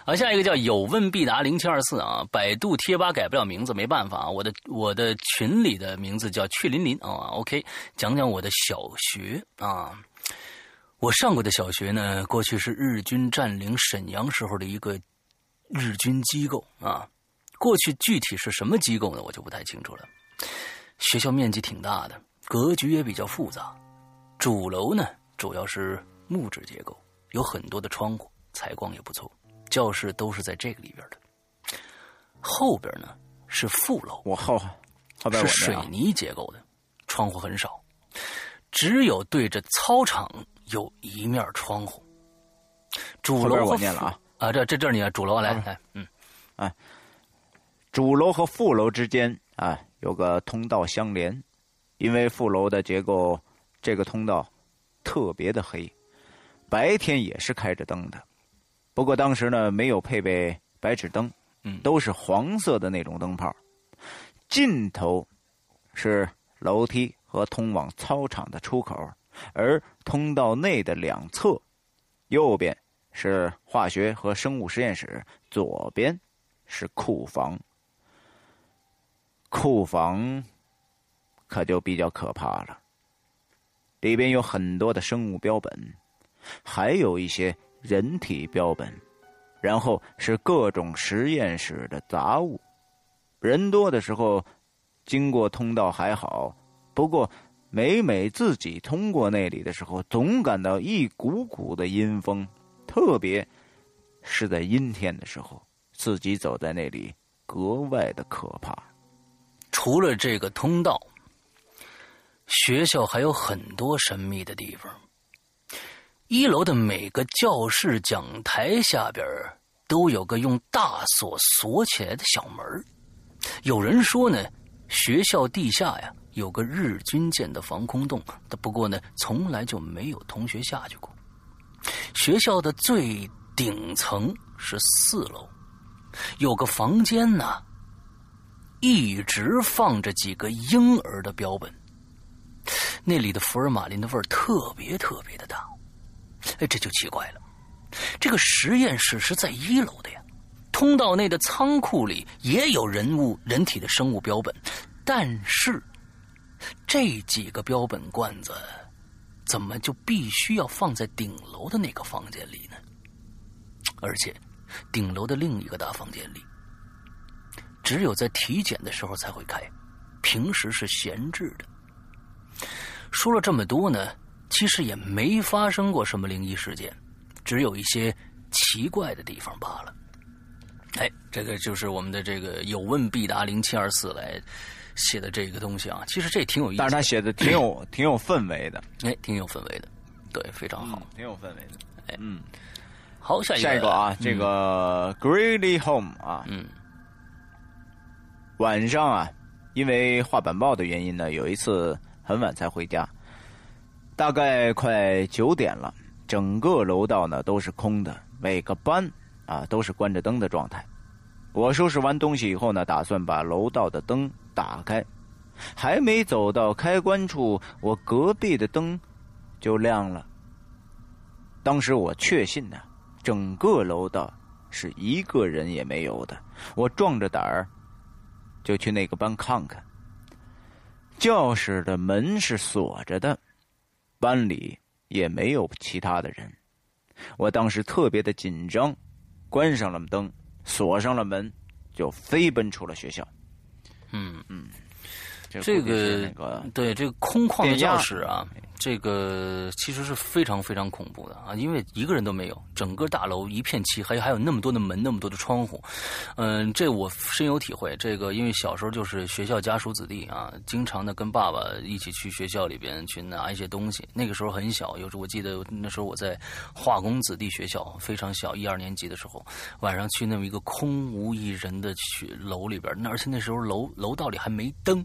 好，下一个叫有问必答零七二四啊，百度贴吧改不了名字，没办法啊。我的我的群里的名字叫去林林啊。OK，讲讲我的小学啊。我上过的小学呢，过去是日军占领沈阳时候的一个日军机构啊。过去具体是什么机构呢？我就不太清楚了。学校面积挺大的，格局也比较复杂。主楼呢，主要是木质结构，有很多的窗户，采光也不错。教室都是在这个里边的。后边呢是副楼，我后后边是水泥结构的，窗户很少，只有对着操场有一面窗户。主楼我念了啊啊，这这这你主楼来来，嗯啊，主楼和副楼之间啊有个通道相连，因为副楼的结构。这个通道特别的黑，白天也是开着灯的，不过当时呢没有配备白炽灯，嗯，都是黄色的那种灯泡。尽头是楼梯和通往操场的出口，而通道内的两侧，右边是化学和生物实验室，左边是库房。库房可就比较可怕了。里边有很多的生物标本，还有一些人体标本，然后是各种实验室的杂物。人多的时候，经过通道还好，不过每每自己通过那里的时候，总感到一股股的阴风，特别是在阴天的时候，自己走在那里格外的可怕。除了这个通道。学校还有很多神秘的地方。一楼的每个教室讲台下边都有个用大锁锁起来的小门有人说呢，学校地下呀有个日军建的防空洞，不过呢，从来就没有同学下去过。学校的最顶层是四楼，有个房间呢，一直放着几个婴儿的标本。那里的福尔马林的味儿特别特别的大，哎，这就奇怪了。这个实验室是在一楼的呀，通道内的仓库里也有人物、人体的生物标本，但是这几个标本罐子怎么就必须要放在顶楼的那个房间里呢？而且，顶楼的另一个大房间里，只有在体检的时候才会开，平时是闲置的。说了这么多呢，其实也没发生过什么灵异事件，只有一些奇怪的地方罢了。哎，这个就是我们的这个有问必答零七二四来写的这个东西啊，其实这挺有意思，但是他写的挺有 (laughs) 挺有氛围的，哎，挺有氛围的，对，非常好，挺有氛围的，哎，嗯，好，下一个，下一个啊，这个 Greedy Home 啊，嗯，晚上啊，因为画板报的原因呢，有一次。很晚才回家，大概快九点了。整个楼道呢都是空的，每个班啊都是关着灯的状态。我收拾完东西以后呢，打算把楼道的灯打开，还没走到开关处，我隔壁的灯就亮了。当时我确信呢，整个楼道是一个人也没有的。我壮着胆儿就去那个班看看。教室的门是锁着的，班里也没有其他的人。我当时特别的紧张，关上了灯。锁上了门，就飞奔出了学校。嗯嗯，这个对这个空旷的教室啊。这个其实是非常非常恐怖的啊，因为一个人都没有，整个大楼一片漆黑，还有那么多的门，那么多的窗户，嗯，这我深有体会。这个因为小时候就是学校家属子弟啊，经常的跟爸爸一起去学校里边去拿一些东西。那个时候很小，有时我记得那时候我在化工子弟学校，非常小，一二年级的时候，晚上去那么一个空无一人的去楼里边，那而且那时候楼楼道里还没灯。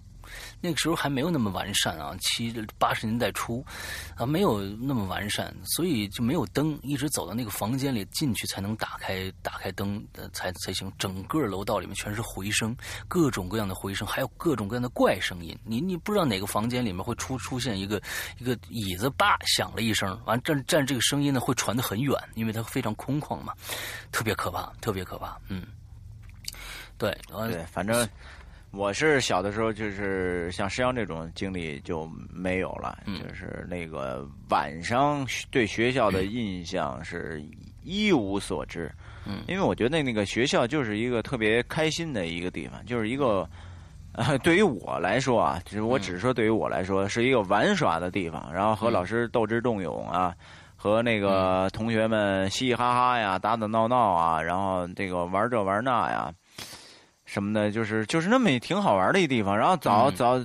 那个时候还没有那么完善啊，七八十年代初，啊没有那么完善，所以就没有灯，一直走到那个房间里进去才能打开打开灯，才才行。整个楼道里面全是回声，各种各样的回声，还有各种各样的怪声音。你你不知道哪个房间里面会出出现一个一个椅子叭响了一声，完站站这个声音呢会传得很远，因为它非常空旷嘛，特别可怕，特别可怕。嗯，对，对，反正。我是小的时候，就是像石阳这种经历就没有了，就是那个晚上对学校的印象是一无所知。嗯，因为我觉得那个学校就是一个特别开心的一个地方，就是一个，呃对于我来说啊，就是我只是说对于我来说是一个玩耍的地方，然后和老师斗智斗勇啊，和那个同学们嘻嘻哈哈呀，打打闹闹啊，然后这个玩这玩那呀。什么的，就是就是那么挺好玩的一地方。然后早早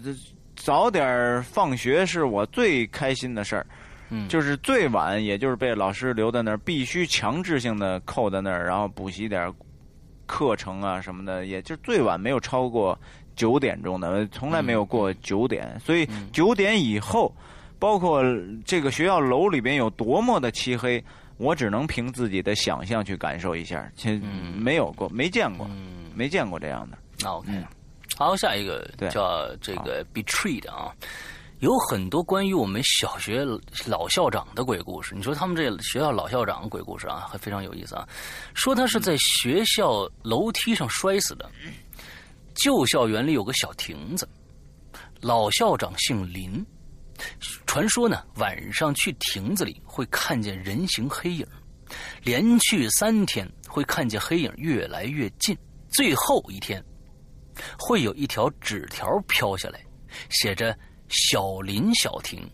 早点放学是我最开心的事儿，嗯，就是最晚也就是被老师留在那儿，必须强制性的扣在那儿，然后补习点课程啊什么的，也就最晚没有超过九点钟的，从来没有过九点。所以九点以后，包括这个学校楼里边有多么的漆黑，我只能凭自己的想象去感受一下，实没有过，没见过。没见过这样的。那 OK，好，下一个叫这个 Betrayed 啊，有很多关于我们小学老校长的鬼故事。你说他们这学校老校长鬼故事啊，还非常有意思啊。说他是在学校楼梯上摔死的。旧校园里有个小亭子，老校长姓林。传说呢，晚上去亭子里会看见人形黑影，连续三天会看见黑影越来越近。最后一天，会有一条纸条飘下来，写着“小林小亭”。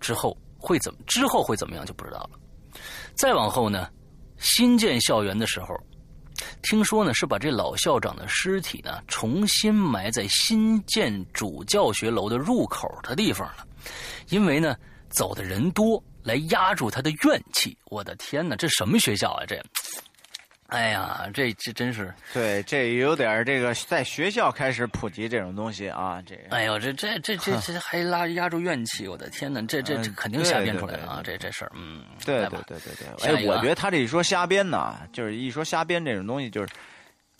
之后会怎么？之后会怎么样就不知道了。再往后呢？新建校园的时候，听说呢是把这老校长的尸体呢重新埋在新建主教学楼的入口的地方了，因为呢走的人多，来压住他的怨气。我的天哪，这什么学校啊？这！哎呀，这这真是。对，这有点这个在学校开始普及这种东西啊，这哎呦，这这这这这还拉压住怨气，我的天哪，这这肯定瞎编出来的啊，这这事儿，嗯，对对对对对，哎，我觉得他这一说瞎编呢，就是一说瞎编这种东西，就是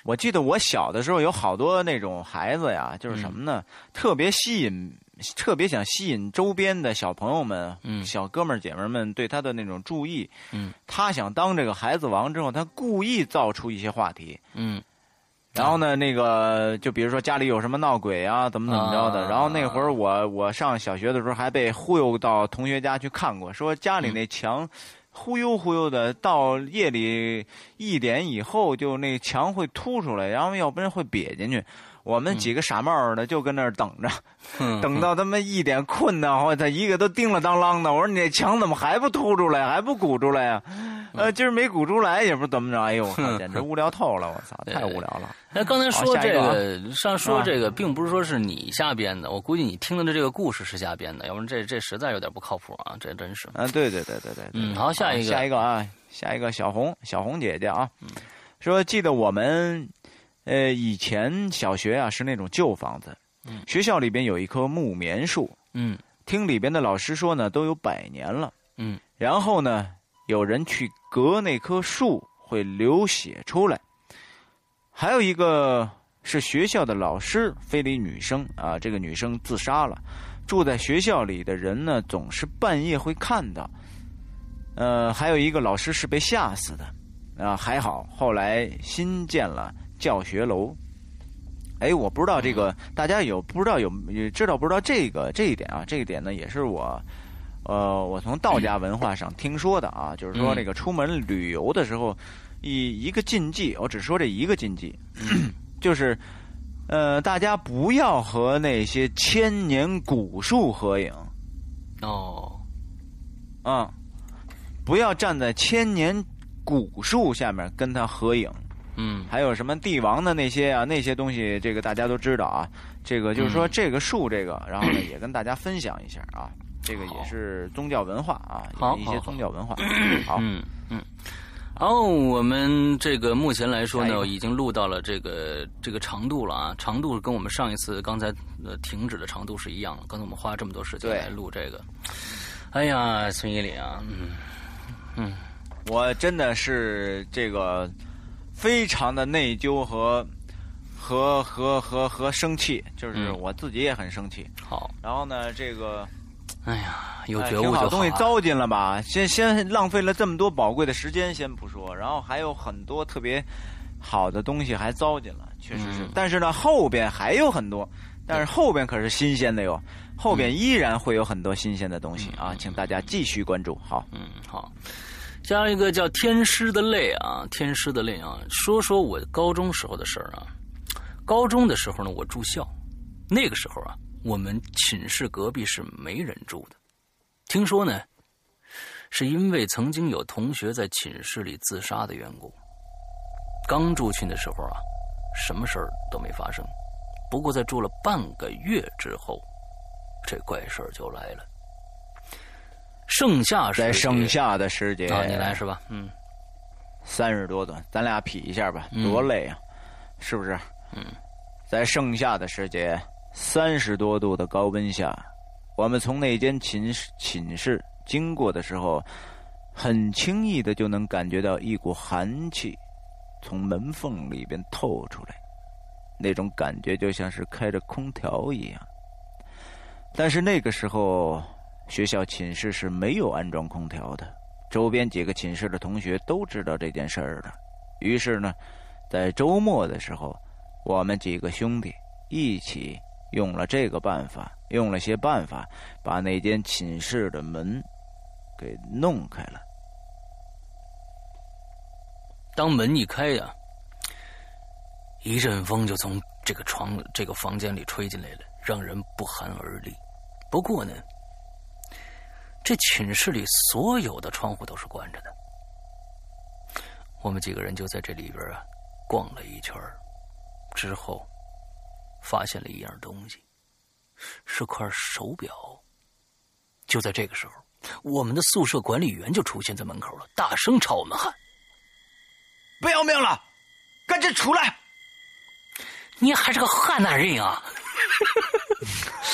我记得我小的时候有好多那种孩子呀，就是什么呢，特别吸引。特别想吸引周边的小朋友们、小哥们儿姐们儿们对他的那种注意。嗯，他想当这个孩子王之后，他故意造出一些话题。嗯，然后呢，那个就比如说家里有什么闹鬼啊，怎么怎么着的。然后那会儿我我上小学的时候还被忽悠到同学家去看过，说家里那墙忽悠忽悠的，到夜里一点以后就那墙会凸出来，然后要不然会瘪进去。我们几个傻帽的就跟那儿等着，(laughs) 等到他们一点困难，我操，一个都叮了当啷的。我说你那墙怎么还不凸出来，还不鼓出来呀？呃，今儿没鼓出来，也不怎么着。哎呦，简直无聊透了！我操，(laughs) 太无聊了。那刚才说这个，上说这个，并不是说是你瞎编的。我估计你听的这个故事是瞎编的，要不然这这实在有点不靠谱啊！这真是。啊，对对对对对。嗯，好，下一个，下一个啊，下一个小红，小红姐姐啊，说记得我们。呃，以前小学啊是那种旧房子，嗯，学校里边有一棵木棉树，嗯，听里边的老师说呢，都有百年了，嗯，然后呢，有人去割那棵树会流血出来，还有一个是学校的老师，非礼女生啊，这个女生自杀了。住在学校里的人呢，总是半夜会看到。呃，还有一个老师是被吓死的，啊，还好后来新建了教学楼。哎，我不知道这个大家有不知道有知道不知道这个这一点啊？这一点呢，也是我呃，我从道家文化上听说的啊，就是说这个出门旅游的时候，一一个禁忌，我只说这一个禁忌，(clears throat) 就是呃，大家不要和那些千年古树合影。哦，嗯。不要站在千年古树下面跟他合影。嗯，还有什么帝王的那些啊，那些东西，这个大家都知道啊。这个就是说这个树，这个，(clears throat) 然后呢也跟大家分享一下啊。这个也是宗教文化啊，一些宗教文化。(clears throat) 好，嗯嗯。好，我们这个目前来说呢，已经录到了这个这个长度了啊，长度跟我们上一次刚才呃停止的长度是一样的。刚才我们花了这么多时间来录这个，哎呀，孙一礼啊，嗯。嗯，我真的是这个非常的内疚和和和和和生气，就是我自己也很生气。好，然后呢，这个，哎呀，有觉悟就好。东西糟践了吧？先先浪费了这么多宝贵的时间，先不说，然后还有很多特别好的东西还糟践了，确实是。但是呢，后边还有很多，但是后边可是新鲜的哟。后边依然会有很多新鲜的东西啊，请大家继续关注。好，嗯，好，加一个叫“天师的泪”啊，“天师的泪”啊，说说我高中时候的事儿啊。高中的时候呢，我住校，那个时候啊，我们寝室隔壁是没人住的。听说呢，是因为曾经有同学在寝室里自杀的缘故。刚住进的时候啊，什么事儿都没发生。不过在住了半个月之后。这怪事儿就来了。盛夏在盛夏的时节啊，你来是吧？嗯，三十多度，咱俩比一下吧，多累啊，是不是？嗯，在盛夏的时节，三十多度的高温下，我们从那间寝室寝室经过的时候，很轻易的就能感觉到一股寒气从门缝里边透出来，那种感觉就像是开着空调一样。但是那个时候，学校寝室是没有安装空调的。周边几个寝室的同学都知道这件事儿的。于是呢，在周末的时候，我们几个兄弟一起用了这个办法，用了些办法，把那间寝室的门给弄开了。当门一开呀，一阵风就从这个床、这个房间里吹进来了。让人不寒而栗。不过呢，这寝室里所有的窗户都是关着的。我们几个人就在这里边啊逛了一圈之后发现了一样东西，是块手表。就在这个时候，我们的宿舍管理员就出现在门口了，大声朝我们喊：“不要命了，赶紧出来！你还是个河南人啊！”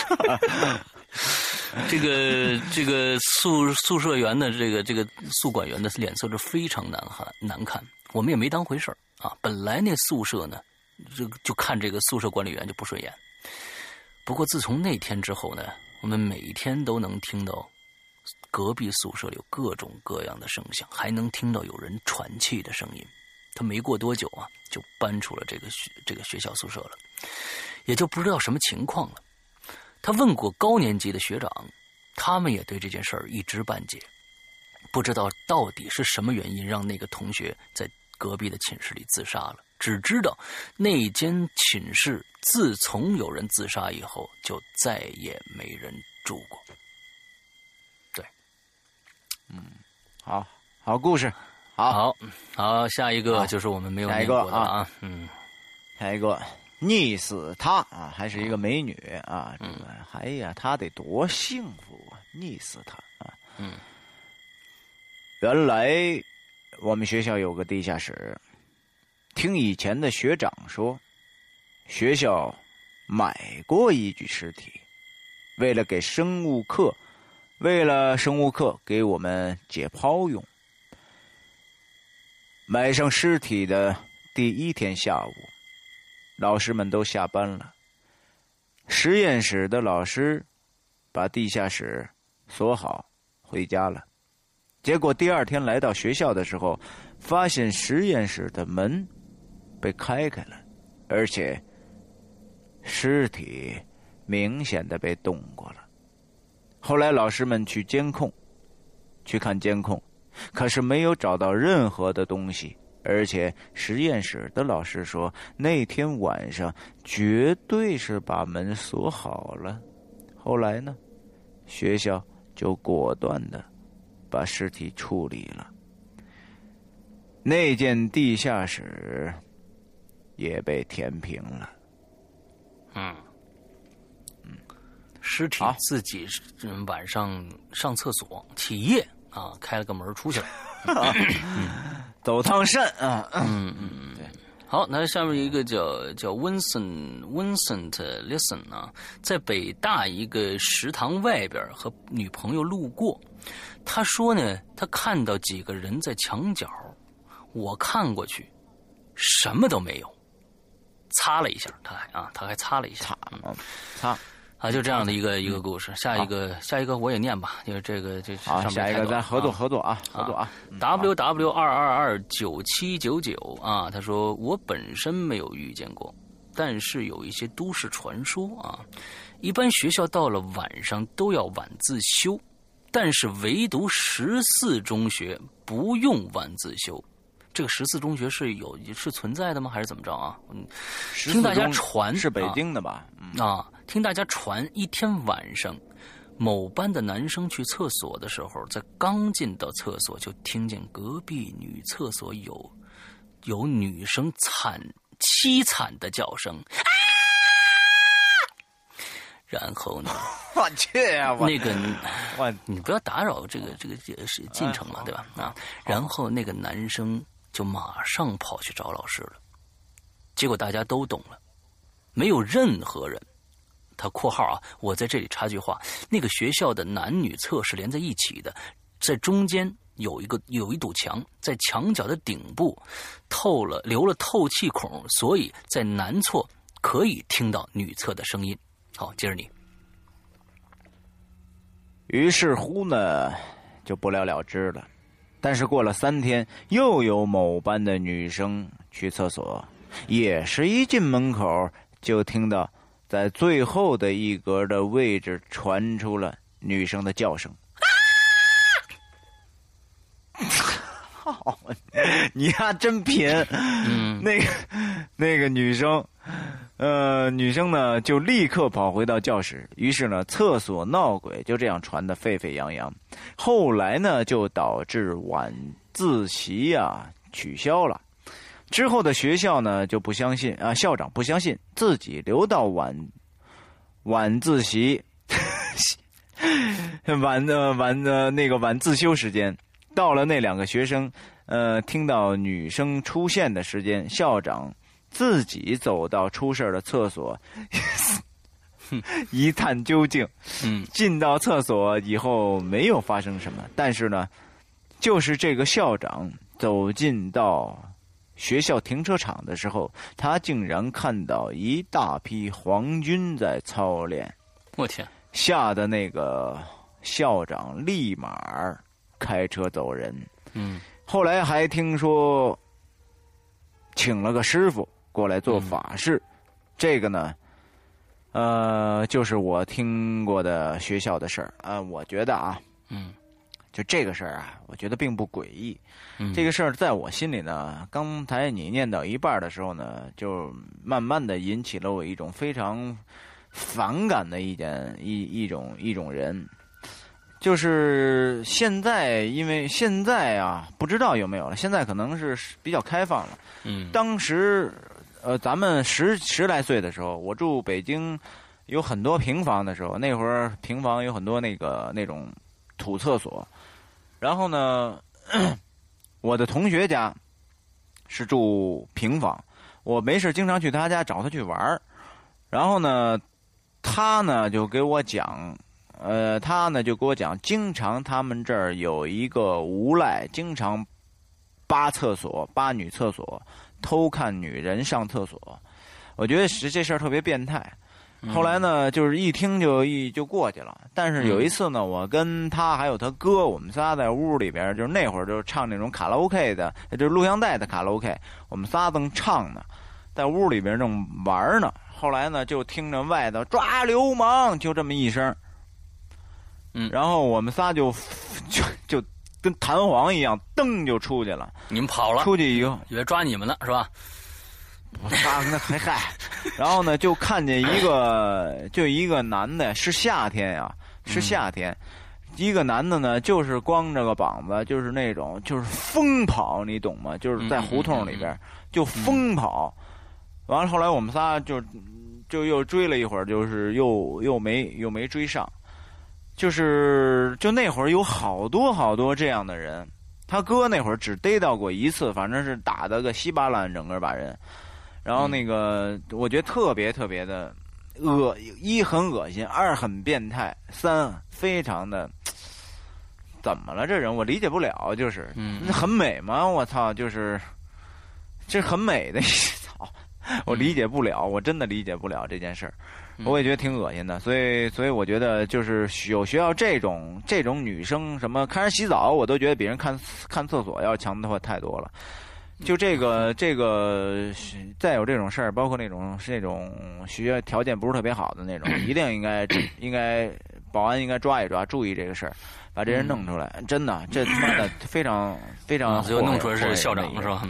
(laughs) (laughs) (laughs) 这个这个宿宿舍员的这个这个宿管员的脸色是非常难看难看，我们也没当回事啊。本来那宿舍呢，就就看这个宿舍管理员就不顺眼。不过自从那天之后呢，我们每天都能听到隔壁宿舍有各种各样的声响，还能听到有人喘气的声音。他没过多久啊，就搬出了这个学这个学校宿舍了。也就不知道什么情况了。他问过高年级的学长，他们也对这件事儿一知半解，不知道到底是什么原因让那个同学在隔壁的寝室里自杀了。只知道那间寝室自从有人自杀以后，就再也没人住过。对，嗯，好好故事，好好好，下一个就是我们没有念过的啊，嗯，下一个。溺死她啊，还是一个美女啊！这个，哎呀，她得多幸福啊！溺死她啊！嗯，原来我们学校有个地下室，听以前的学长说，学校买过一具尸体，为了给生物课，为了生物课给我们解剖用，买上尸体的。第一天下午，老师们都下班了，实验室的老师把地下室锁好，回家了。结果第二天来到学校的时候，发现实验室的门被开开了，而且尸体明显的被动过了。后来老师们去监控，去看监控，可是没有找到任何的东西。而且实验室的老师说，那天晚上绝对是把门锁好了。后来呢，学校就果断的把尸体处理了，那间地下室也被填平了。嗯，嗯，尸体自己晚上上厕所起夜啊，开了个门出去了。(laughs) 走趟肾啊，嗯嗯嗯，对，好，那下面一个叫叫 Vincent Vincent Listen 啊，在北大一个食堂外边和女朋友路过，他说呢，他看到几个人在墙角，我看过去，什么都没有，擦了一下，他还啊，他还擦了一下，擦，擦。啊，就这样的一个一个故事。下一个，下一个我也念吧，就是这个这好，下一个咱合作合作啊，合作啊。W W 二二二九七九九啊，他说我本身没有遇见过，但是有一些都市传说啊。一般学校到了晚上都要晚自修，但是唯独十四中学不用晚自修。这个十四中学是有是存在的吗？还是怎么着啊？嗯，听大家传是北京的吧？啊。听大家传，一天晚上，某班的男生去厕所的时候，在刚进到厕所，就听见隔壁女厕所有有女生惨凄惨的叫声，然后呢，我去啊，那个我你不要打扰这个这个是进程嘛，对吧？啊，然后那个男生就马上跑去找老师了，结果大家都懂了，没有任何人。他括号啊，我在这里插句话：那个学校的男女厕是连在一起的，在中间有一个有一堵墙，在墙角的顶部透了留了透气孔，所以在男厕可以听到女厕的声音。好，接着你。于是乎呢，就不了了之了。但是过了三天，又有某班的女生去厕所，也是一进门口就听到。在最后的一格的位置传出了女生的叫声。好，(laughs) 你呀真贫。嗯，(laughs) 那个那个女生，呃，女生呢就立刻跑回到教室。于是呢，厕所闹鬼就这样传的沸沸扬扬。后来呢，就导致晚自习呀取消了。之后的学校呢就不相信啊，校长不相信，自己留到晚晚自习，(laughs) 晚的晚的那个晚自修时间，到了那两个学生呃听到女生出现的时间，校长自己走到出事的厕所，(laughs) 一探究竟。嗯，进到厕所以后没有发生什么，但是呢，就是这个校长走进到。学校停车场的时候，他竟然看到一大批皇军在操练。我天！吓得那个校长立马开车走人。嗯。后来还听说，请了个师傅过来做法事。这个呢，呃，就是我听过的学校的事儿啊。我觉得啊，嗯。就这个事儿啊，我觉得并不诡异。这个事儿在我心里呢，刚才你念到一半的时候呢，就慢慢的引起了我一种非常反感的一点一一种一种人。就是现在，因为现在啊，不知道有没有了。现在可能是比较开放了。嗯。当时，呃，咱们十十来岁的时候，我住北京，有很多平房的时候，那会儿平房有很多那个那种土厕所。然后呢，(clears throat) 我的同学家是住平房，我没事经常去他家找他去玩然后呢，他呢就给我讲，呃，他呢就给我讲，经常他们这儿有一个无赖，经常扒厕所、扒女厕所，偷看女人上厕所。我觉得是这事儿特别变态。后来呢，就是一听就一就过去了。但是有一次呢，我跟他还有他哥，我们仨在屋里边，就是那会儿就唱那种卡拉 OK 的，就是录像带的卡拉 OK，我们仨正唱呢，在屋里边正玩呢。后来呢，就听着外头抓流氓，就这么一声，嗯，然后我们仨就就就跟弹簧一样，噔就出去了。你们跑了，出去以后以为抓你们了，是吧？他那还嗨，然后呢，就看见一个，就一个男的，是夏天呀，是夏天，一个男的呢，就是光着个膀子，就是那种，就是疯跑，你懂吗？就是在胡同里边就疯跑，完了后来我们仨就就又追了一会儿，就是又又没又没追上，就是就那会儿有好多好多这样的人，他哥那会儿只逮到过一次，反正是打的个稀巴烂，整个把人。然后那个，我觉得特别特别的恶，一很恶心，二很变态，三非常的怎么了？这人我理解不了，就是嗯很美吗？我操，就是这很美的，操，我理解不了，我真的理解不了这件事儿，我也觉得挺恶心的。所以，所以我觉得就是有学校这种这种女生，什么看人洗澡，我都觉得比人看看厕所要强的话太多了。就这个这个，再有这种事儿，包括那种是那种学校条件不是特别好的那种，一定应该应该保安应该抓一抓，注意这个事儿，把这人弄出来。真的，这他妈的非常非常。最后弄出来是校长是吧？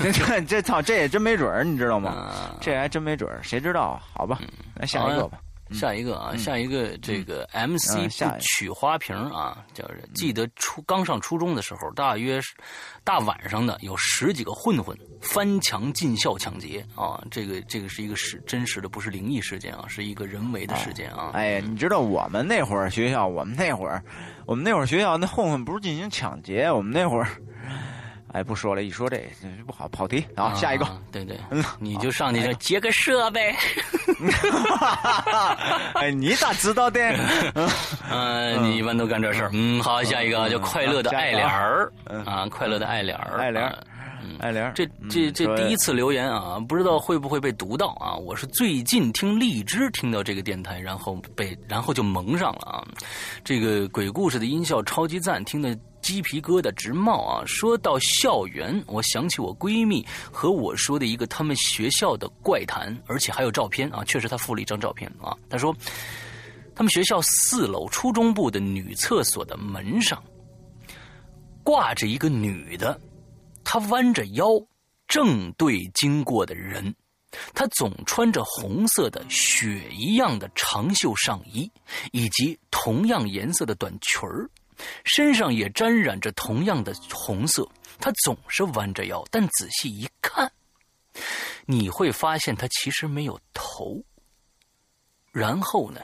这 (laughs) 这操，这也真没准儿，你知道吗？这还真没准儿，谁知道？好吧，来下一个吧。下一个啊，下一个这个 MC 不取花瓶啊，叫记得初刚上初中的时候，大约是大晚上的有十几个混混翻墙进校抢劫啊，这个这个是一个是真实的，不是灵异事件啊，是一个人为的事件啊。哎，你知道我们那会儿学校，我们那会儿，我们那会儿学校那混混不是进行抢劫，我们那会儿。哎，不说了，一说这不好，跑题啊！下一个，对对，你就上去就接个设备。(laughs) 哎，你咋知道的？(laughs) 嗯，你一般都干这事儿。嗯，好，下一个叫快乐的爱莲儿啊，快乐的爱莲儿，爱莲儿，爱莲。这这这第一次留言啊，不知道会不会被读到啊？我是最近听荔枝听到这个电台，然后被然后就蒙上了啊。这个鬼故事的音效超级赞，听的。鸡皮疙瘩直冒啊！说到校园，我想起我闺蜜和我说的一个他们学校的怪谈，而且还有照片啊！确实，她附了一张照片啊。她说，他们学校四楼初中部的女厕所的门上挂着一个女的，他弯着腰正对经过的人，他总穿着红色的雪一样的长袖上衣，以及同样颜色的短裙儿。身上也沾染着同样的红色，他总是弯着腰，但仔细一看，你会发现他其实没有头。然后呢，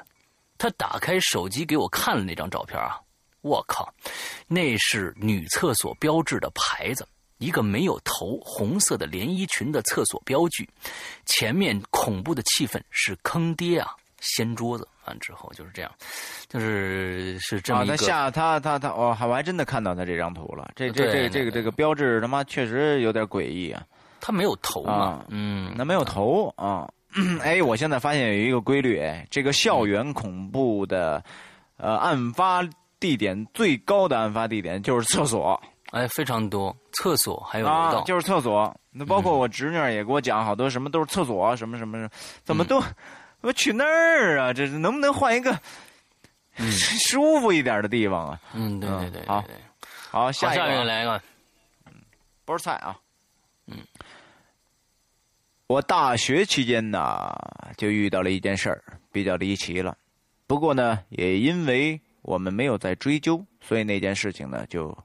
他打开手机给我看了那张照片啊，我靠，那是女厕所标志的牌子，一个没有头、红色的连衣裙的厕所标记，前面恐怖的气氛是坑爹啊！掀桌子完之后就是这样，就是是这么一个。他下他他他哦，我还真的看到他这张图了。这这这这个这个标志他妈确实有点诡异啊。他没有头啊，嗯，那没有头啊。哎，我现在发现有一个规律，哎，这个校园恐怖的，呃，案发地点最高的案发地点就是厕所。哎，非常多，厕所还有啊，就是厕所。那包括我侄女也给我讲，好多什么都是厕所，什么什么什么，怎么都。我去那儿啊！这是能不能换一个 (laughs) 舒服一点的地方啊？嗯，对对对，好，好，下一个来一个，不是菜啊。嗯，我大学期间呢，就遇到了一件事儿，比较离奇了。不过呢，也因为我们没有再追究，所以那件事情呢，就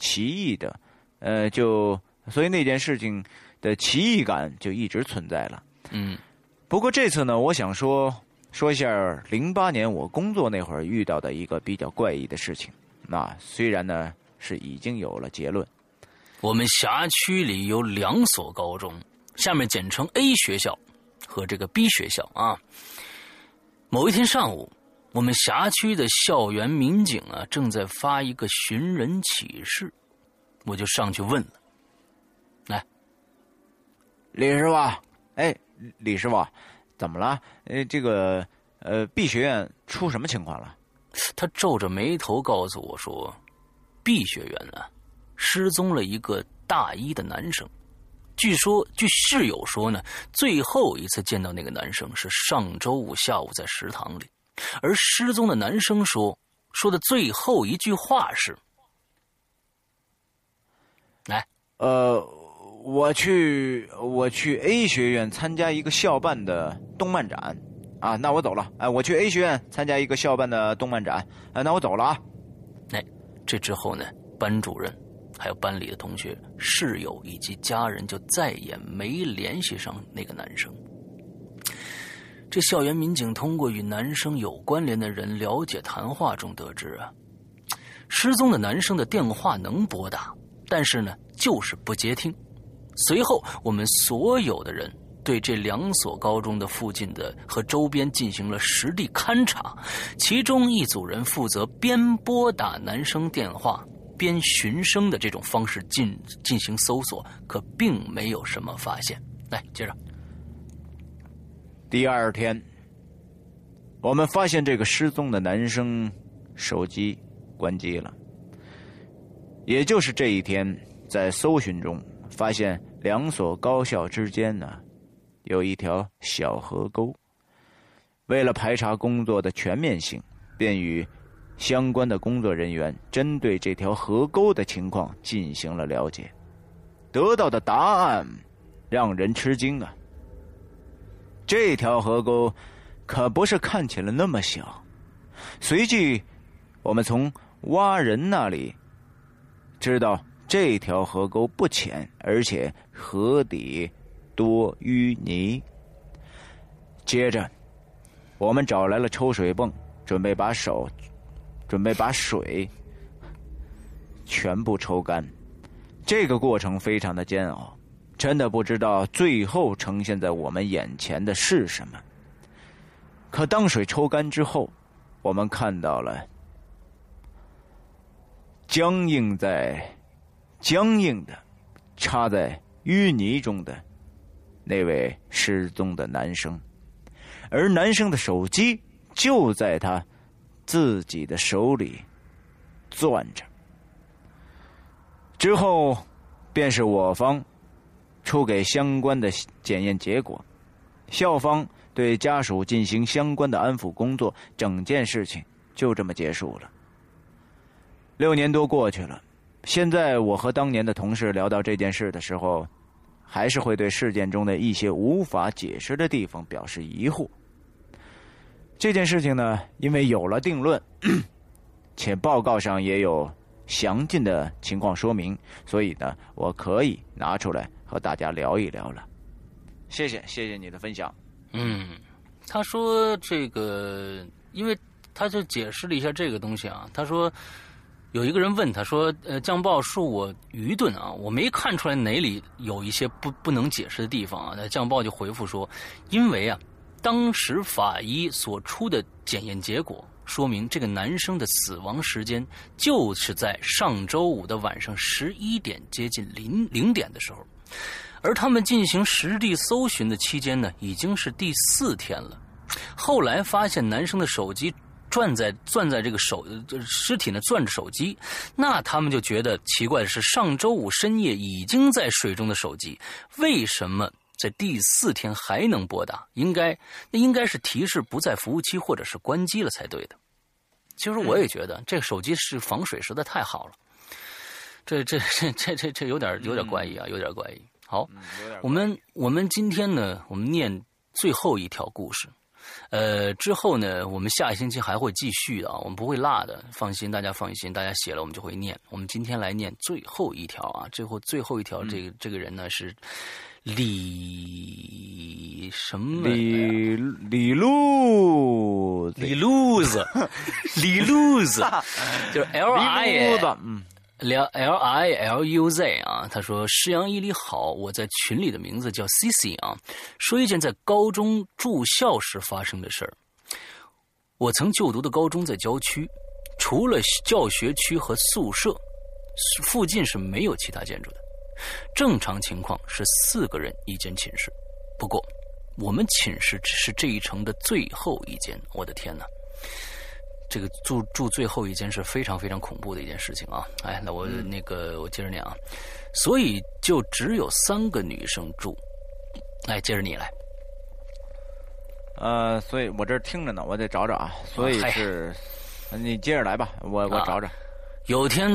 奇异的，呃，就所以那件事情的奇异感就一直存在了。嗯。不过这次呢，我想说说一下零八年我工作那会儿遇到的一个比较怪异的事情。那虽然呢是已经有了结论，我们辖区里有两所高中，下面简称 A 学校和这个 B 学校啊。某一天上午，我们辖区的校园民警啊正在发一个寻人启事，我就上去问了：“来，李师傅，哎，李师傅，怎么了？呃，这个呃，B 学院出什么情况了？他皱着眉头告诉我说：“B 学院呢，失踪了一个大一的男生。据说，据室友说呢，最后一次见到那个男生是上周五下午在食堂里。而失踪的男生说说的最后一句话是：‘来，呃，我去，我去 A 学院参加一个校办的动漫展。’”啊，那我走了。哎，我去 A 学院参加一个校办的动漫展。哎，那我走了啊。哎，这之后呢，班主任、还有班里的同学、室友以及家人就再也没联系上那个男生。这校园民警通过与男生有关联的人了解谈话中得知啊，失踪的男生的电话能拨打，但是呢，就是不接听。随后，我们所有的人。对这两所高中的附近的和周边进行了实地勘察，其中一组人负责边拨打男生电话边寻声的这种方式进进行搜索，可并没有什么发现。来，接着。第二天，我们发现这个失踪的男生手机关机了，也就是这一天，在搜寻中发现两所高校之间呢。有一条小河沟。为了排查工作的全面性，便与相关的工作人员针对这条河沟的情况进行了了解，得到的答案让人吃惊啊！这条河沟可不是看起来那么小。随即，我们从挖人那里知道，这条河沟不浅，而且河底。多淤泥。接着，我们找来了抽水泵，准备把手，准备把水全部抽干。这个过程非常的煎熬，真的不知道最后呈现在我们眼前的是什么。可当水抽干之后，我们看到了僵硬在僵硬的插在淤泥中的。那位失踪的男生，而男生的手机就在他自己的手里攥着。之后，便是我方出给相关的检验结果，校方对家属进行相关的安抚工作，整件事情就这么结束了。六年多过去了，现在我和当年的同事聊到这件事的时候。还是会对事件中的一些无法解释的地方表示疑惑。这件事情呢，因为有了定论，(clears throat) 且报告上也有详尽的情况说明，所以呢，我可以拿出来和大家聊一聊了。谢谢，谢谢你的分享。嗯，他说这个，因为他就解释了一下这个东西啊，他说。有一个人问他说：“呃，酱爆恕我愚钝啊，我没看出来哪里有一些不不能解释的地方啊。”那酱爆就回复说：“因为啊，当时法医所出的检验结果说明，这个男生的死亡时间就是在上周五的晚上十一点接近零零点的时候，而他们进行实地搜寻的期间呢，已经是第四天了。后来发现男生的手机。”攥在攥在这个手，尸体呢攥着手机，那他们就觉得奇怪的是，上周五深夜已经在水中的手机，为什么在第四天还能拨打？应该那应该是提示不在服务期或者是关机了才对的。其实我也觉得这个手机是防水实在太好了，这这这这这这有点有点怪异啊，有点怪异。好，我们我们今天呢，我们念最后一条故事。呃，之后呢，我们下一星期还会继续的啊，我们不会落的，放心，大家放心，大家写了我们就会念。我们今天来念最后一条啊，最后最后一条，这个这个人呢是李什么？李李路李路子，李路子，(laughs) 就是 L I 嗯。L L I L U Z 啊，他说：“施阳一里好，我在群里的名字叫 C C 啊。说一件在高中住校时发生的事儿。我曾就读的高中在郊区，除了教学区和宿舍，附近是没有其他建筑的。正常情况是四个人一间寝室，不过我们寝室只是这一层的最后一间。我的天哪！这个住住最后一间是非常非常恐怖的一件事情啊！哎，那我那个我接着念啊，所以就只有三个女生住。哎，接着你来。呃，所以我这听着呢，我得找找啊。所以是，你接着来吧，我我找找。有天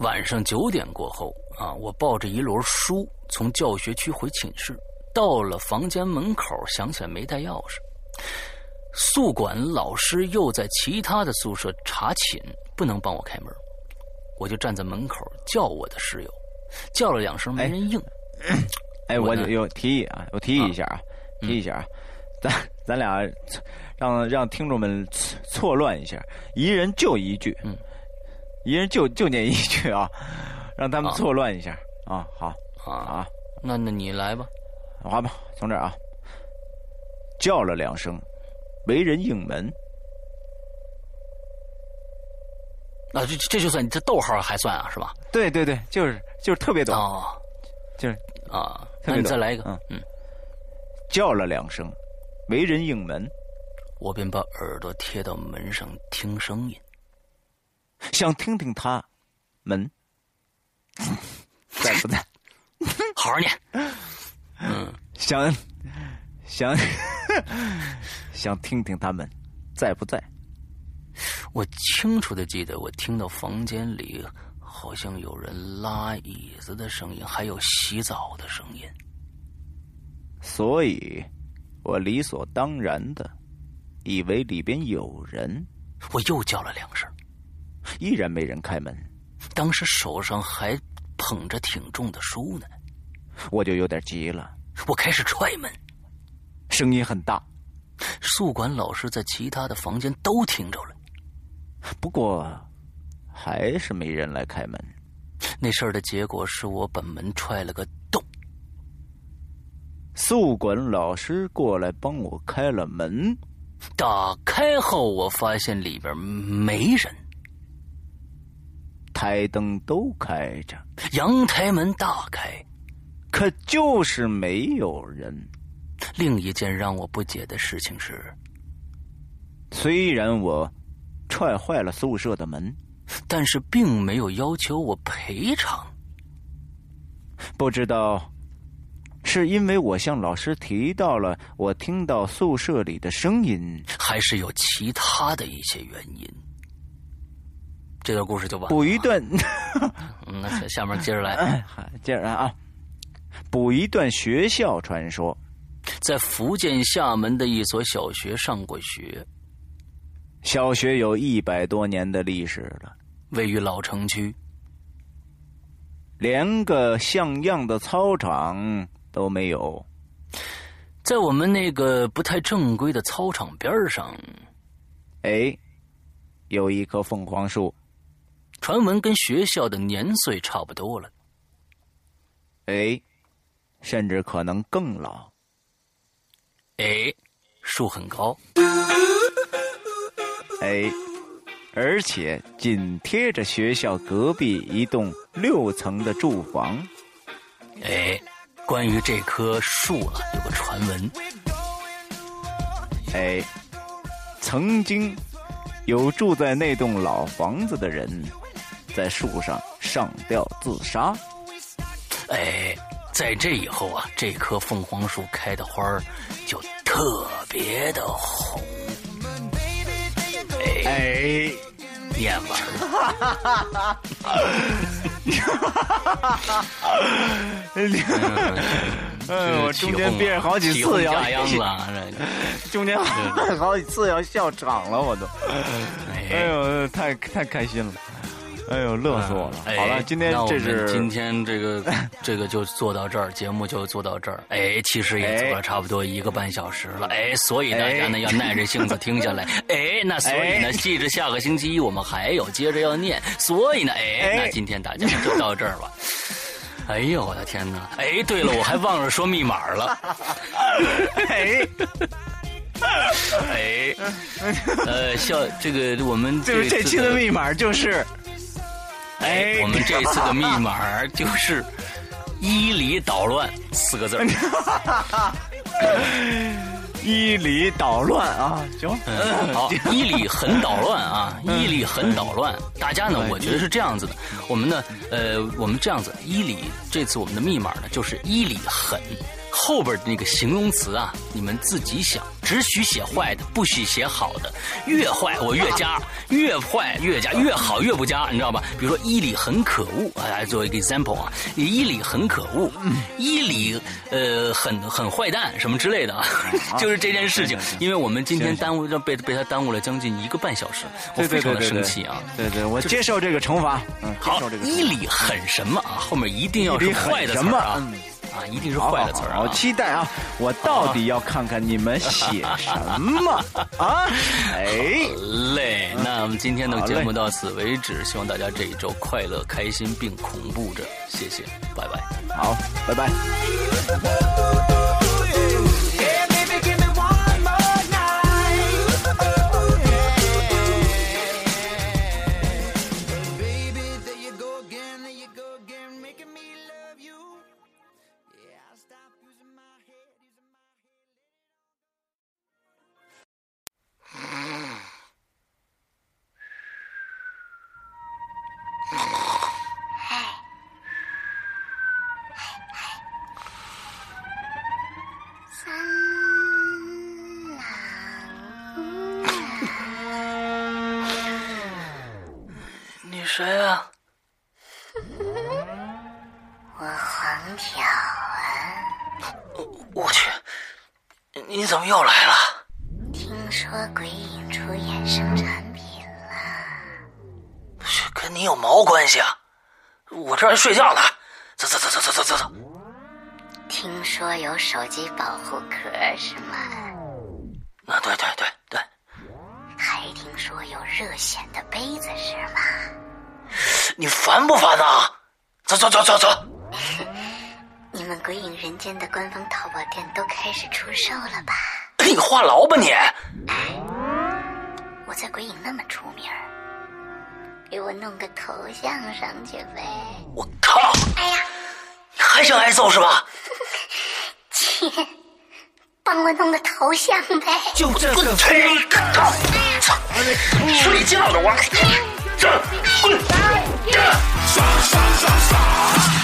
晚上九点过后啊，我抱着一摞书从教学区回寝室，到了房间门口，想起来没带钥匙。宿管老师又在其他的宿舍查寝，不能帮我开门，我就站在门口叫我的室友，叫了两声没人应。哎，我有提议啊，我提议一下啊，提议一下啊，咱咱俩让让听众们错乱一下，一人就一句，嗯，一人就就念一句啊，让他们错乱一下啊，好啊。啊，那那你来吧，好吧，从这儿啊，叫了两声。没人应门，啊，这这就算你这逗号还算啊，是吧？对对对，就是就是特别逗，就是啊，那你再来一个，嗯。嗯，叫了两声，没人应门，我便把耳朵贴到门上听声音，想听听他门 (laughs) 在不在，(laughs) 好好念，(laughs) 嗯，想想。(laughs) 想听听他们在不在？我清楚的记得，我听到房间里好像有人拉椅子的声音，还有洗澡的声音。所以，我理所当然的以为里边有人。我又叫了两声，依然没人开门。当时手上还捧着挺重的书呢，我就有点急了。我开始踹门，声音很大。宿管老师在其他的房间都听着了，不过还是没人来开门。那事儿的结果是我把门踹了个洞。宿管老师过来帮我开了门，打开后我发现里边没人，台灯都开着，阳台门大开，可就是没有人。另一件让我不解的事情是，虽然我踹坏了宿舍的门，但是并没有要求我赔偿。不知道是因为我向老师提到了我听到宿舍里的声音，还是有其他的一些原因。这段故事就完。补一段，(laughs) (laughs) 那下面接着来，(laughs) 接着来啊！补一段学校传说。在福建厦门的一所小学上过学。小学有一百多年的历史了，位于老城区，连个像样的操场都没有。在我们那个不太正规的操场边上，哎，有一棵凤凰树，传闻跟学校的年岁差不多了。哎，甚至可能更老。哎，树很高。哎，而且紧贴着学校隔壁一栋六层的住房。哎，关于这棵树啊，有个传闻。哎，曾经有住在那栋老房子的人，在树上上吊自杀。哎。在这以后啊，这棵凤凰树开的花儿就特别的红。哎，念完了。哈哈哈哈哈！哎，我中间憋着好几次要，(laughs) 中间 (laughs) 好几次要笑场了，我都。哎呦，太太开心了。哎呦，乐死我了！好了，今天这是今天这个 (laughs) 这个就做到这儿，节目就做到这儿。哎，其实也做了差不多一个半小时了。哎，所以大家呢要耐着性子听下来。哎，那所以呢，记着下个星期一我们还有接着要念。所以呢，哎，那今天大家就到这儿吧。(laughs) 哎呦，我的天哪！哎，对了，我还忘了说密码了。(laughs) 哎，哎，呃，笑这个我们就是这期的密码就是。哎，我们这次的密码就是伊里捣乱四个字。(laughs) 伊里捣乱啊，行，好，伊里很捣乱啊，伊里很捣乱。大家呢，我觉得是这样子的，我们呢，呃，我们这样子，伊里这次我们的密码呢就是伊里狠。后边的那个形容词啊，你们自己想，只许写坏的，不许写好的。越坏我越加，越坏越加，越好越不加，你知道吧？比如说伊里很可恶，来做一个 example 啊，伊里很可恶，伊里呃很很坏蛋什么之类的啊，(laughs) 就是这件事情。因为我们今天耽误被被他耽误了将近一个半小时，我非常的生气啊！对对，我接受这个惩罚。嗯，好，伊里很什么啊？后面一定要是坏的词啊。啊，一定是坏的词儿啊！我期待啊，我到底要看看你们写什么啊！(laughs) 哎，嘞，那我们今天的节目到此为止，希望大家这一周快乐、开心并恐怖着，谢谢，拜拜，好，拜拜。这还睡觉呢，走走走走走走走走。听说有手机保护壳是吗？啊，对对对对。还听说有热显的杯子是吗？你烦不烦啊？走走走走走。(laughs) 你们鬼影人间的官方淘宝店都开始出售了吧？你话痨吧你！我在鬼影那么出名儿。给我弄个头像上去呗！我靠！哎呀，你还想挨揍是吧？(laughs) 切，帮我弄个头像呗！就这个腿，操！睡觉呢我！这，滚！这，刷刷刷刷！